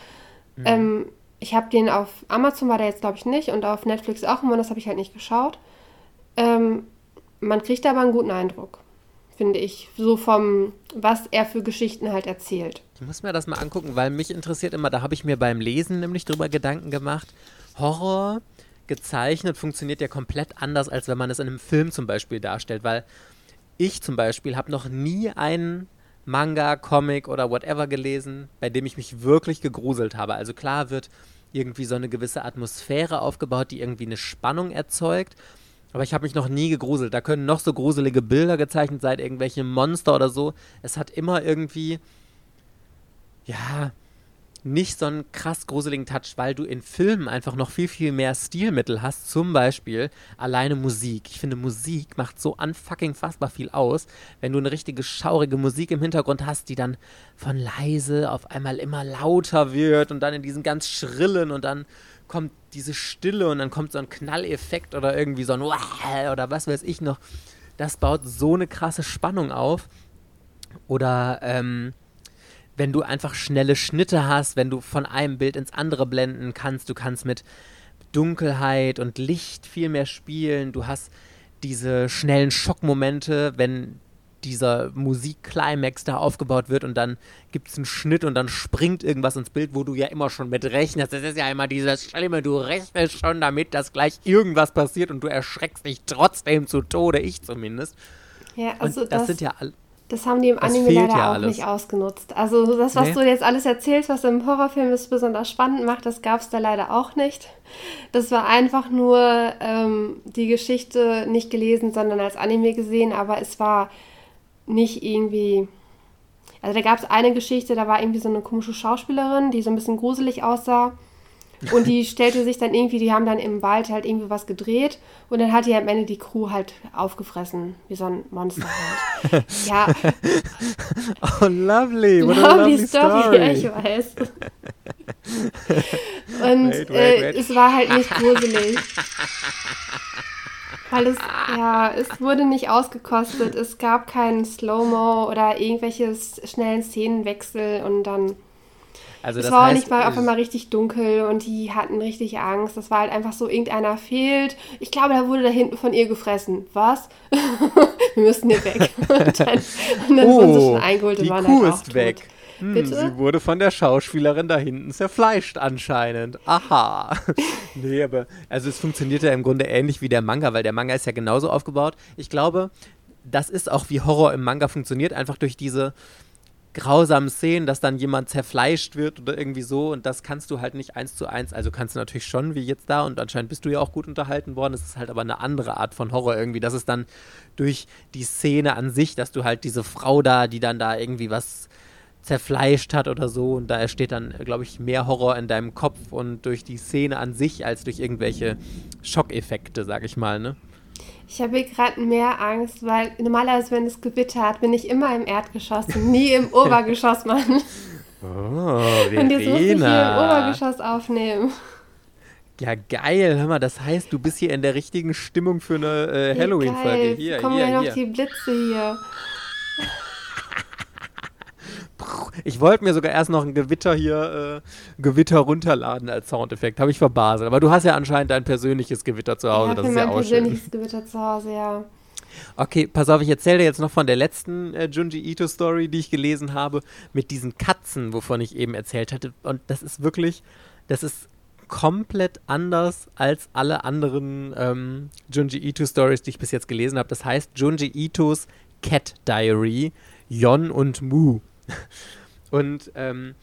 Mhm. Ähm, ich habe den auf Amazon war der jetzt glaube ich nicht und auf Netflix auch, und das habe ich halt nicht geschaut. Ähm, man kriegt aber einen guten Eindruck finde ich. So vom, was er für Geschichten halt erzählt. Ich muss mir das mal angucken, weil mich interessiert immer, da habe ich mir beim Lesen nämlich drüber Gedanken gemacht. Horror gezeichnet funktioniert ja komplett anders, als wenn man es in einem Film zum Beispiel darstellt, weil ich zum Beispiel habe noch nie einen Manga, Comic oder whatever gelesen, bei dem ich mich wirklich gegruselt habe. Also klar wird irgendwie so eine gewisse Atmosphäre aufgebaut, die irgendwie eine Spannung erzeugt. Aber ich habe mich noch nie gegruselt. Da können noch so gruselige Bilder gezeichnet sein, irgendwelche Monster oder so. Es hat immer irgendwie, ja, nicht so einen krass gruseligen Touch, weil du in Filmen einfach noch viel, viel mehr Stilmittel hast. Zum Beispiel alleine Musik. Ich finde, Musik macht so unfucking fassbar viel aus. Wenn du eine richtige schaurige Musik im Hintergrund hast, die dann von leise auf einmal immer lauter wird und dann in diesen ganz schrillen und dann kommt diese Stille und dann kommt so ein Knalleffekt oder irgendwie so ein oder was weiß ich noch. Das baut so eine krasse Spannung auf. Oder ähm, wenn du einfach schnelle Schnitte hast, wenn du von einem Bild ins andere blenden kannst, du kannst mit Dunkelheit und Licht viel mehr spielen, du hast diese schnellen Schockmomente, wenn dieser Musik-Climax da aufgebaut wird und dann gibt es einen Schnitt und dann springt irgendwas ins Bild, wo du ja immer schon mit rechnest. Das ist ja immer dieses Schlimme, du rechnest schon damit, dass gleich irgendwas passiert und du erschreckst dich trotzdem zu Tode, ich zumindest. Ja, also das, das sind ja alle. Das haben die im Anime leider ja auch alles. nicht ausgenutzt. Also das, was nee. du jetzt alles erzählst, was im Horrorfilm ist besonders spannend macht, das gab es da leider auch nicht. Das war einfach nur ähm, die Geschichte nicht gelesen, sondern als Anime gesehen, aber es war nicht irgendwie. Also da gab es eine Geschichte, da war irgendwie so eine komische Schauspielerin, die so ein bisschen gruselig aussah. Und die stellte sich dann irgendwie, die haben dann im Wald halt irgendwie was gedreht und dann hat die am Ende die Crew halt aufgefressen, wie so ein Monster halt. ja. Oh, lovely. What a lovely story. story. Ja, ich weiß. Und wait, wait, äh, wait. Äh, es war halt nicht gruselig. Weil es, ja, es wurde nicht ausgekostet. Es gab keinen Slow-Mo oder irgendwelche schnellen Szenenwechsel und dann. Also es war heißt, auch nicht mal auf einmal richtig dunkel und die hatten richtig Angst. Das war halt einfach so, irgendeiner fehlt. Ich glaube, da wurde da hinten von ihr gefressen. Was? Wir müssen hier weg. und dann, und dann oh, wurden sie schon eingeholt und waren Kuh halt ist weg. Hm, Bitte? Sie wurde von der Schauspielerin da hinten zerfleischt anscheinend. Aha. nee, aber also es funktioniert ja im Grunde ähnlich wie der Manga, weil der Manga ist ja genauso aufgebaut. Ich glaube, das ist auch wie Horror im Manga funktioniert, einfach durch diese grausamen Szenen, dass dann jemand zerfleischt wird oder irgendwie so und das kannst du halt nicht eins zu eins, also kannst du natürlich schon wie jetzt da und anscheinend bist du ja auch gut unterhalten worden, es ist halt aber eine andere Art von Horror irgendwie, das ist dann durch die Szene an sich, dass du halt diese Frau da, die dann da irgendwie was zerfleischt hat oder so. Und da entsteht dann, glaube ich, mehr Horror in deinem Kopf und durch die Szene an sich als durch irgendwelche Schockeffekte, sag ich mal, ne? Ich habe hier gerade mehr Angst, weil normalerweise, wenn es gewittert, bin ich immer im Erdgeschoss und nie im Obergeschoss, Mann. Oh, Verena. Und jetzt muss ich hier im Obergeschoss aufnehmen. Ja, geil. Hör mal, das heißt, du bist hier in der richtigen Stimmung für eine äh, Halloween-Folge. Hier, kommen hier, ja noch hier. die Blitze hier. Ich wollte mir sogar erst noch ein Gewitter hier, äh, Gewitter runterladen als Soundeffekt. Habe ich verbaselt. Aber du hast ja anscheinend dein persönliches Gewitter zu Hause. Ja, das ist ja auch persönliches schön. Gewitter zu Hause, ja. Okay, pass auf, ich erzähle dir jetzt noch von der letzten äh, Junji Ito Story, die ich gelesen habe, mit diesen Katzen, wovon ich eben erzählt hatte. Und das ist wirklich, das ist komplett anders als alle anderen ähm, Junji Ito Stories, die ich bis jetzt gelesen habe. Das heißt Junji Itos Cat Diary, Yon und Mu. Und ähm,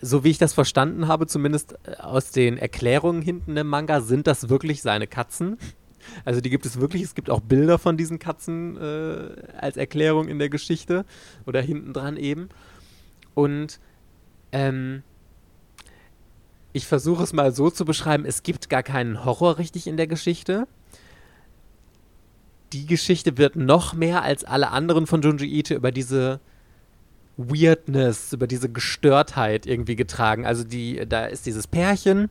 so wie ich das verstanden habe, zumindest äh, aus den Erklärungen hinten im Manga, sind das wirklich seine Katzen. Also die gibt es wirklich. Es gibt auch Bilder von diesen Katzen äh, als Erklärung in der Geschichte oder hinten dran eben. Und ähm, ich versuche es mal so zu beschreiben: Es gibt gar keinen Horror richtig in der Geschichte. Die Geschichte wird noch mehr als alle anderen von Junji Ito über diese Weirdness, über diese Gestörtheit irgendwie getragen. Also die, da ist dieses Pärchen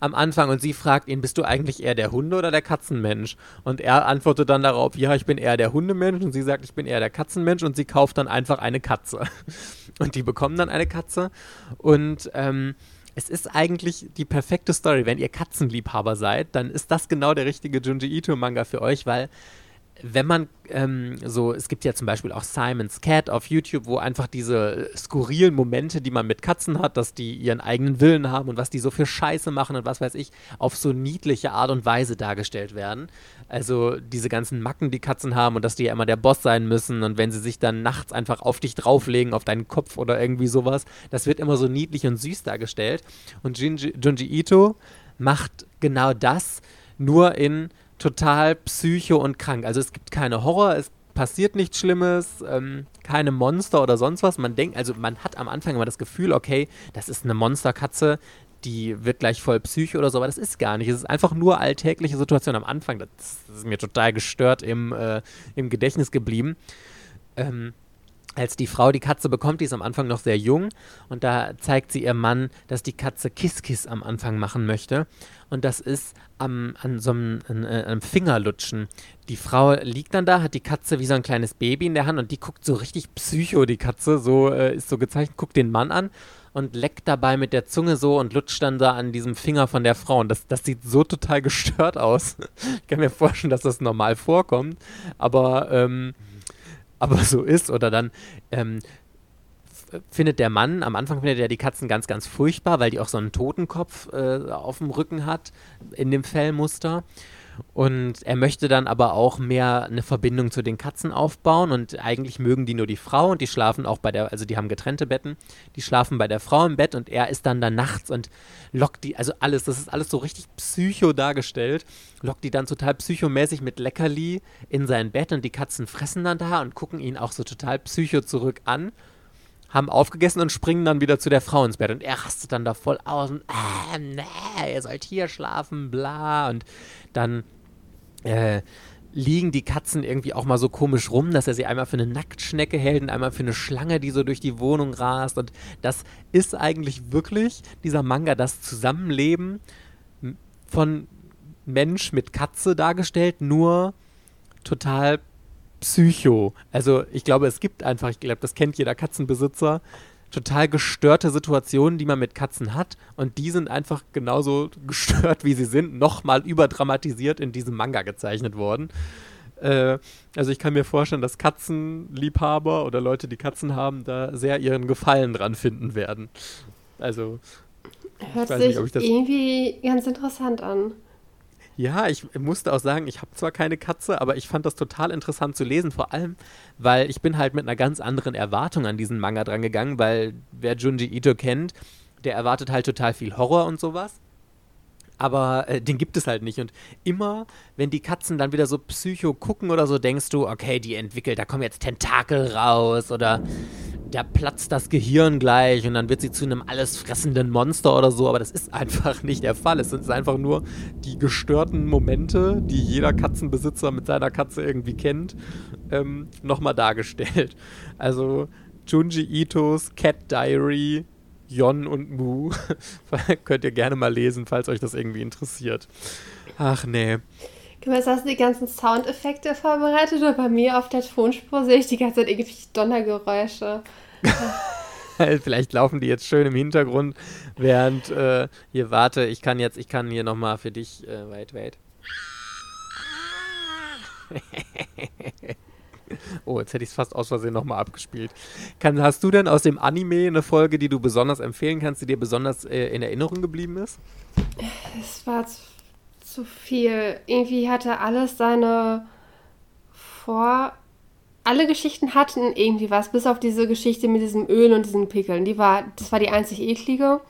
am Anfang und sie fragt ihn, bist du eigentlich eher der Hunde- oder der Katzenmensch? Und er antwortet dann darauf, ja, ich bin eher der Hundemensch und sie sagt, ich bin eher der Katzenmensch und sie kauft dann einfach eine Katze. Und die bekommen dann eine Katze und ähm, es ist eigentlich die perfekte Story. Wenn ihr Katzenliebhaber seid, dann ist das genau der richtige Junji Ito-Manga für euch, weil wenn man ähm, so, es gibt ja zum Beispiel auch Simon's Cat auf YouTube, wo einfach diese skurrilen Momente, die man mit Katzen hat, dass die ihren eigenen Willen haben und was die so für Scheiße machen und was weiß ich, auf so niedliche Art und Weise dargestellt werden. Also diese ganzen Macken, die Katzen haben und dass die ja immer der Boss sein müssen und wenn sie sich dann nachts einfach auf dich drauflegen, auf deinen Kopf oder irgendwie sowas, das wird immer so niedlich und süß dargestellt. Und Junji, Junji Ito macht genau das, nur in total psycho und krank. Also es gibt keine Horror, es passiert nichts Schlimmes, ähm, keine Monster oder sonst was. Man denkt, also man hat am Anfang immer das Gefühl, okay, das ist eine Monsterkatze, die wird gleich voll psycho oder so, aber das ist gar nicht. Es ist einfach nur alltägliche Situation am Anfang. Das, ist mir total gestört im, äh, im Gedächtnis geblieben. Ähm, als die Frau die Katze bekommt, die ist am Anfang noch sehr jung und da zeigt sie ihrem Mann, dass die Katze Kiss-Kiss am Anfang machen möchte und das ist am, an so einem, an, äh, einem Fingerlutschen. Die Frau liegt dann da, hat die Katze wie so ein kleines Baby in der Hand und die guckt so richtig psycho, die Katze, so äh, ist so gezeichnet, guckt den Mann an und leckt dabei mit der Zunge so und lutscht dann da an diesem Finger von der Frau. Und das, das sieht so total gestört aus. ich kann mir vorstellen, dass das normal vorkommt, aber ähm, aber so ist. Oder dann ähm, findet der Mann, am Anfang findet er die Katzen ganz, ganz furchtbar, weil die auch so einen Totenkopf äh, auf dem Rücken hat in dem Fellmuster. Und er möchte dann aber auch mehr eine Verbindung zu den Katzen aufbauen. Und eigentlich mögen die nur die Frau und die schlafen auch bei der, also die haben getrennte Betten, die schlafen bei der Frau im Bett und er ist dann da nachts und lockt die, also alles, das ist alles so richtig psycho dargestellt, lockt die dann total psychomäßig mit Leckerli in sein Bett und die Katzen fressen dann da und gucken ihn auch so total psycho zurück an haben aufgegessen und springen dann wieder zu der Frau ins Bett. Und er rastet dann da voll aus und, äh, nee, ihr sollt hier schlafen, bla. Und dann äh, liegen die Katzen irgendwie auch mal so komisch rum, dass er sie einmal für eine Nacktschnecke hält und einmal für eine Schlange, die so durch die Wohnung rast. Und das ist eigentlich wirklich dieser Manga, das Zusammenleben von Mensch mit Katze dargestellt, nur total psycho. Also ich glaube, es gibt einfach, ich glaube, das kennt jeder Katzenbesitzer, total gestörte Situationen, die man mit Katzen hat. Und die sind einfach genauso gestört, wie sie sind, nochmal überdramatisiert in diesem Manga gezeichnet worden. Äh, also ich kann mir vorstellen, dass Katzenliebhaber oder Leute, die Katzen haben, da sehr ihren Gefallen dran finden werden. Also Hört sich nicht, irgendwie ganz interessant an. Ja, ich musste auch sagen, ich habe zwar keine Katze, aber ich fand das total interessant zu lesen, vor allem, weil ich bin halt mit einer ganz anderen Erwartung an diesen Manga drangegangen, weil wer Junji Ito kennt, der erwartet halt total viel Horror und sowas. Aber äh, den gibt es halt nicht. Und immer, wenn die Katzen dann wieder so psycho gucken oder so, denkst du, okay, die entwickelt, da kommen jetzt Tentakel raus oder da platzt das Gehirn gleich und dann wird sie zu einem allesfressenden Monster oder so, aber das ist einfach nicht der Fall. Es sind einfach nur die gestörten Momente, die jeder Katzenbesitzer mit seiner Katze irgendwie kennt, ähm, nochmal dargestellt. Also Junji Itos Cat Diary, Yon und Mu könnt ihr gerne mal lesen, falls euch das irgendwie interessiert. Ach nee. Was hast du die ganzen Soundeffekte vorbereitet? Oder bei mir auf der Tonspur sehe ich die ganze Zeit irgendwie Donnergeräusche. Vielleicht laufen die jetzt schön im Hintergrund, während äh, hier warte, ich kann jetzt, ich kann hier nochmal für dich, äh, wait, wait. oh, jetzt hätte ich es fast aus Versehen nochmal abgespielt. Kann, hast du denn aus dem Anime eine Folge, die du besonders empfehlen kannst, die dir besonders äh, in Erinnerung geblieben ist? Es war zu, zu viel. Irgendwie hatte alles seine Vor- alle Geschichten hatten irgendwie was, bis auf diese Geschichte mit diesem Öl und diesen Pickeln. Die war, das war die einzig eklige.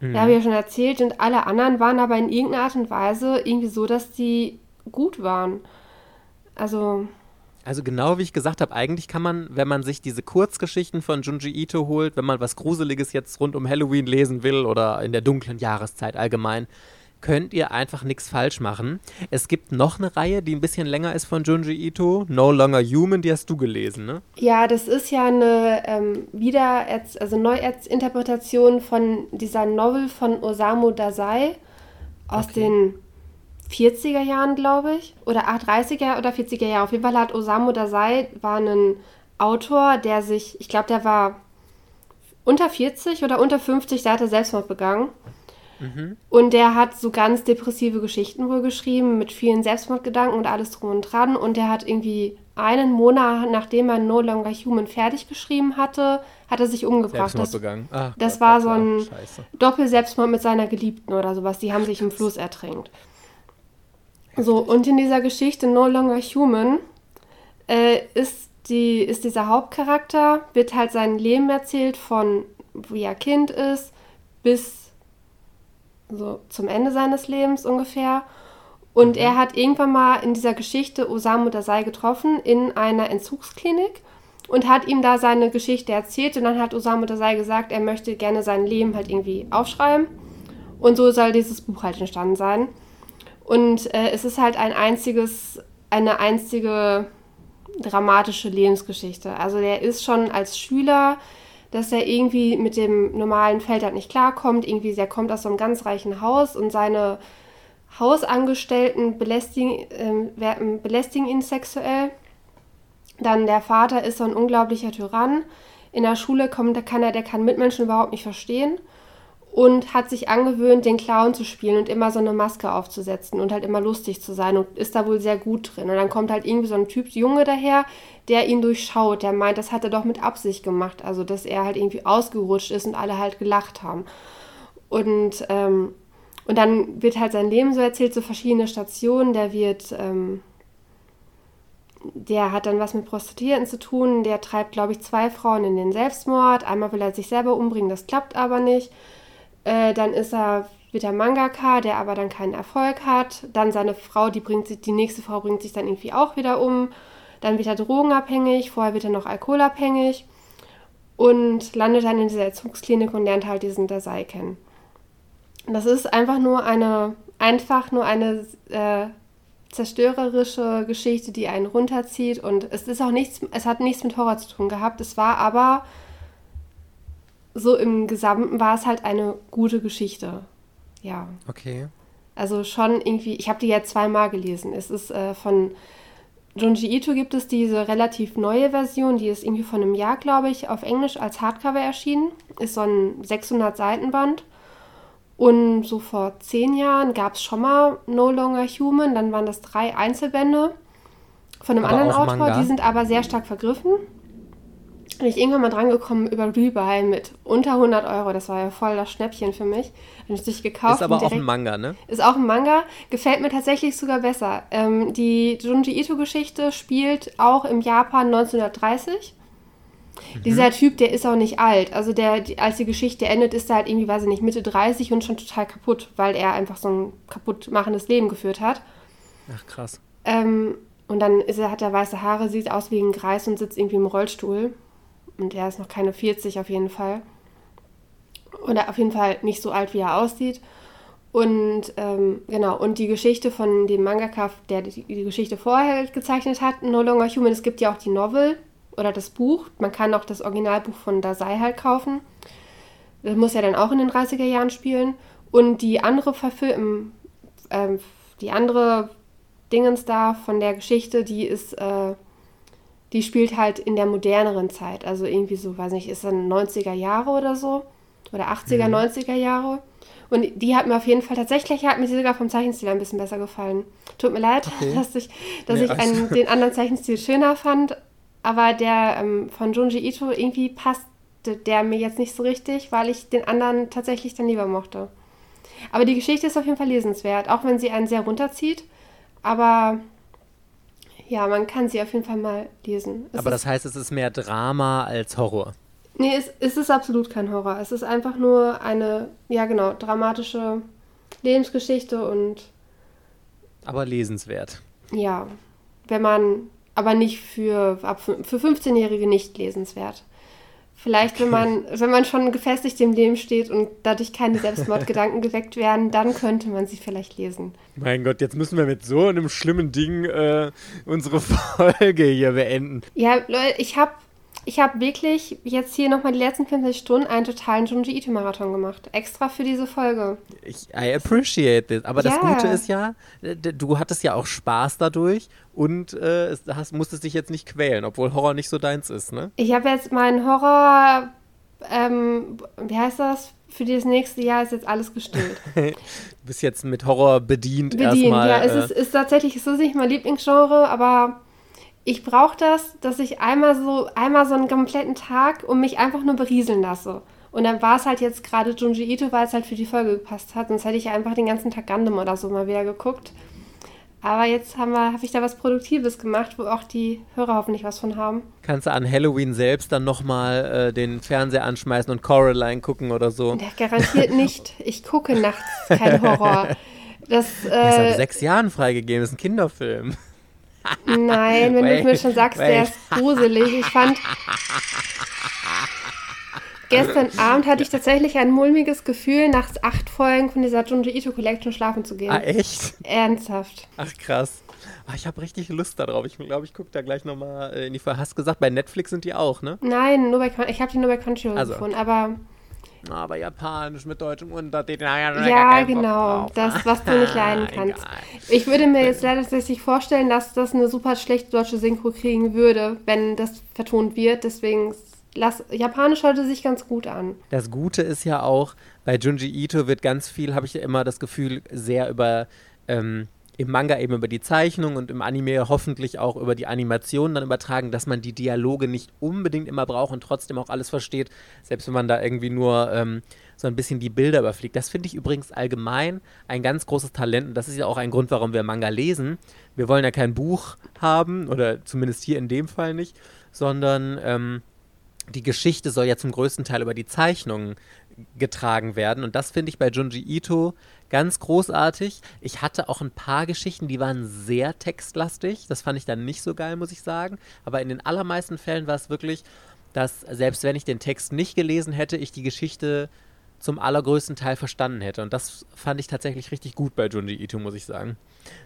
Mhm. Da habe ich ja schon erzählt. Und alle anderen waren aber in irgendeiner Art und Weise irgendwie so, dass die gut waren. Also. Also genau wie ich gesagt habe, eigentlich kann man, wenn man sich diese Kurzgeschichten von Junji Ito holt, wenn man was Gruseliges jetzt rund um Halloween lesen will oder in der dunklen Jahreszeit allgemein, könnt ihr einfach nichts falsch machen. Es gibt noch eine Reihe, die ein bisschen länger ist von Junji Ito, No Longer Human, die hast du gelesen, ne? Ja, das ist ja eine ähm, wieder also Neuinterpretation von dieser Novel von Osamu Dazai aus okay. den 40er Jahren, glaube ich, oder 30er oder 40er Jahre. Auf jeden Fall hat Osamu Dazai war ein Autor, der sich, ich glaube, der war unter 40 oder unter 50, der hatte Selbstmord begangen. Mhm. Und der hat so ganz depressive Geschichten wohl geschrieben, mit vielen Selbstmordgedanken und alles drum und dran. Und der hat irgendwie einen Monat, nachdem er No Longer Human fertig geschrieben hatte, hat er sich umgebracht. Selbstmord begangen. Ach, das Gott, war so ein Doppelselbstmord mit seiner Geliebten oder sowas. Die haben sich im Fluss ertränkt. So, und in dieser Geschichte No Longer Human äh, ist, die, ist dieser Hauptcharakter, wird halt sein Leben erzählt von wie er Kind ist bis so zum Ende seines Lebens ungefähr. Und mhm. er hat irgendwann mal in dieser Geschichte Osamu Dazai getroffen in einer Entzugsklinik und hat ihm da seine Geschichte erzählt. Und dann hat Osamu Dazai gesagt, er möchte gerne sein Leben halt irgendwie aufschreiben. Und so soll dieses Buch halt entstanden sein. Und äh, es ist halt ein einziges, eine einzige dramatische Lebensgeschichte. Also der ist schon als Schüler dass er irgendwie mit dem normalen Feld halt nicht klarkommt. Irgendwie, er kommt aus so einem ganz reichen Haus und seine Hausangestellten belästigen, äh, belästigen ihn sexuell. Dann der Vater ist so ein unglaublicher Tyrann. In der Schule kommt, kann er, der kann Mitmenschen überhaupt nicht verstehen und hat sich angewöhnt, den Clown zu spielen und immer so eine Maske aufzusetzen und halt immer lustig zu sein und ist da wohl sehr gut drin. Und dann kommt halt irgendwie so ein Typ Junge daher, der ihn durchschaut, der meint, das hat er doch mit Absicht gemacht, also dass er halt irgendwie ausgerutscht ist und alle halt gelacht haben. Und, ähm, und dann wird halt sein Leben so erzählt, so verschiedene Stationen, der wird, ähm, der hat dann was mit Prostituierten zu tun, der treibt, glaube ich, zwei Frauen in den Selbstmord, einmal will er sich selber umbringen, das klappt aber nicht. Äh, dann ist er wieder Mangaka, der aber dann keinen Erfolg hat. Dann seine Frau, die bringt sich, die nächste Frau bringt sich dann irgendwie auch wieder um. Dann wird er drogenabhängig, vorher wird er noch alkoholabhängig und landet dann in dieser Erziehungsklinik und lernt halt diesen Dasei kennen. Das ist einfach nur eine, einfach nur eine äh, zerstörerische Geschichte, die einen runterzieht und es ist auch nichts, es hat nichts mit Horror zu tun gehabt. Es war aber so im Gesamten war es halt eine gute Geschichte. Ja. Okay. Also schon irgendwie, ich habe die ja zweimal gelesen. Es ist äh, von Junji Ito gibt es diese relativ neue Version, die ist irgendwie von einem Jahr, glaube ich, auf Englisch als Hardcover erschienen. Ist so ein 600 Seiten Band. Und so vor zehn Jahren gab es schon mal No Longer Human, dann waren das drei Einzelbände von einem aber anderen Autor, Manga. die sind aber sehr stark vergriffen bin ich irgendwann mal drangekommen über Rebuy mit unter 100 Euro. Das war ja voll das Schnäppchen für mich. Habe ich sich gekauft. Ist aber auch ein Manga, ne? Ist auch ein Manga. Gefällt mir tatsächlich sogar besser. Ähm, die Junji Ito-Geschichte spielt auch im Japan 1930. Mhm. Dieser Typ, der ist auch nicht alt. Also der, die, als die Geschichte endet, ist er halt irgendwie, weiß ich nicht, Mitte 30 und schon total kaputt, weil er einfach so ein kaputtmachendes Leben geführt hat. Ach krass. Ähm, und dann er, hat er weiße Haare, sieht aus wie ein Greis und sitzt irgendwie im Rollstuhl. Und er ist noch keine 40 auf jeden Fall. Oder auf jeden Fall nicht so alt, wie er aussieht. Und ähm, genau, und die Geschichte von dem Mangaka, der die, die, Geschichte vorher gezeichnet hat, No Longer Human, es gibt ja auch die Novel oder das Buch. Man kann auch das Originalbuch von Dasai halt kaufen. Das muss ja dann auch in den 30er Jahren spielen. Und die andere Verfilmung, ähm, die andere Dingens da von der Geschichte, die ist äh, die spielt halt in der moderneren Zeit. Also irgendwie so, weiß nicht, ist dann 90er Jahre oder so. Oder 80er, mhm. 90er Jahre. Und die hat mir auf jeden Fall tatsächlich, hat mir sie sogar vom Zeichenstil ein bisschen besser gefallen. Tut mir leid, okay. dass ich, dass nee, ich einen, den anderen Zeichenstil schöner fand. Aber der ähm, von Junji Ito irgendwie passte der mir jetzt nicht so richtig, weil ich den anderen tatsächlich dann lieber mochte. Aber die Geschichte ist auf jeden Fall lesenswert, auch wenn sie einen sehr runterzieht. Aber ja, man kann sie auf jeden Fall mal lesen. Es Aber das heißt, es ist mehr Drama als Horror. Nee, es, es ist absolut kein Horror. Es ist einfach nur eine, ja genau, dramatische Lebensgeschichte und. Aber lesenswert. Ja. Wenn man, aber nicht für, für 15-Jährige nicht lesenswert. Vielleicht, wenn man, wenn man schon gefestigt im Leben steht und dadurch keine Selbstmordgedanken geweckt werden, dann könnte man sie vielleicht lesen. Mein Gott, jetzt müssen wir mit so einem schlimmen Ding äh, unsere Folge hier beenden. Ja, Leute, ich habe ich habe wirklich jetzt hier nochmal die letzten 50 Stunden einen totalen Junji Ito-Marathon gemacht. Extra für diese Folge. Ich, I appreciate this. Aber yeah. das Gute ist ja, du hattest ja auch Spaß dadurch und äh, hast, musstest dich jetzt nicht quälen, obwohl Horror nicht so deins ist, ne? Ich habe jetzt meinen Horror, ähm, wie heißt das? Für das nächste Jahr ist jetzt alles gestillt. du bist jetzt mit Horror bedient, bedient erstmal. Ja, es äh, ist, ist tatsächlich, es ist nicht mein Lieblingsgenre, aber ich brauche das, dass ich einmal so, einmal so einen kompletten Tag und mich einfach nur berieseln lasse. Und dann war es halt jetzt gerade Junji Ito, weil es halt für die Folge gepasst hat. Sonst hätte ich einfach den ganzen Tag Gundam oder so mal wieder geguckt. Aber jetzt habe hab ich da was Produktives gemacht, wo auch die Hörer hoffentlich was von haben. Kannst du an Halloween selbst dann nochmal äh, den Fernseher anschmeißen und Coraline gucken oder so? Ja, garantiert nicht. Ich gucke nachts kein Horror. Das, äh, das ist ab sechs Jahren freigegeben, das ist ein Kinderfilm. Nein, wenn du mir schon sagst, wait. der ist gruselig. Ich fand. Gestern Abend hatte ich tatsächlich ein mulmiges Gefühl, nach acht Folgen von dieser Junji Ito Collection schlafen zu gehen. Ah, echt? Ernsthaft. Ach, krass. Oh, ich habe richtig Lust darauf. Ich glaube, ich gucke da gleich nochmal äh, in die Folge. Hast gesagt, bei Netflix sind die auch, ne? Nein, nur bei, ich habe die nur bei Crunchyroll also. gefunden, aber aber japanisch mit deutschem Untertitel. Ja, genau. Das, was du nicht leiden kannst. ich würde mir jetzt leider tatsächlich vorstellen, dass das eine super schlechte deutsche Synchro kriegen würde, wenn das vertont wird. Deswegen lass, Japanisch hörte sich ganz gut an. Das Gute ist ja auch, bei Junji Ito wird ganz viel, habe ich ja immer das Gefühl, sehr über ähm, im Manga eben über die Zeichnung und im Anime hoffentlich auch über die Animation dann übertragen, dass man die Dialoge nicht unbedingt immer braucht und trotzdem auch alles versteht, selbst wenn man da irgendwie nur ähm, so ein bisschen die Bilder überfliegt. Das finde ich übrigens allgemein ein ganz großes Talent und das ist ja auch ein Grund, warum wir Manga lesen. Wir wollen ja kein Buch haben oder zumindest hier in dem Fall nicht, sondern ähm, die Geschichte soll ja zum größten Teil über die Zeichnungen getragen werden und das finde ich bei Junji Ito Ganz großartig. Ich hatte auch ein paar Geschichten, die waren sehr textlastig. Das fand ich dann nicht so geil, muss ich sagen. Aber in den allermeisten Fällen war es wirklich, dass selbst wenn ich den Text nicht gelesen hätte, ich die Geschichte zum allergrößten Teil verstanden hätte. Und das fand ich tatsächlich richtig gut bei Junji Ito, muss ich sagen.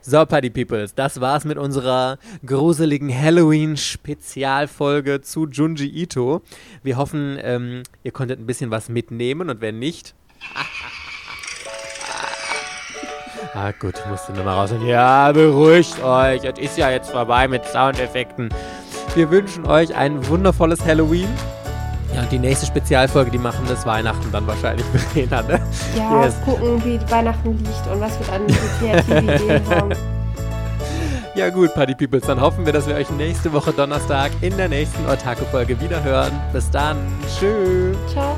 So, Party Peoples, das war's mit unserer gruseligen Halloween-Spezialfolge zu Junji Ito. Wir hoffen, ähm, ihr konntet ein bisschen was mitnehmen und wenn nicht, Ah gut, ich musste nur mal raus. Ja, beruhigt euch. Es ist ja jetzt vorbei mit Soundeffekten. Wir wünschen euch ein wundervolles Halloween. Ja, und die nächste Spezialfolge, die machen das Weihnachten dann wahrscheinlich Verena, ne? Ja, yes. gucken, wie Weihnachten liegt und was wir dann für kreative Ideen haben. Ja gut, Party Peoples, dann hoffen wir, dass wir euch nächste Woche Donnerstag in der nächsten Otaku-Folge wieder hören. Bis dann. Tschüss. Ciao.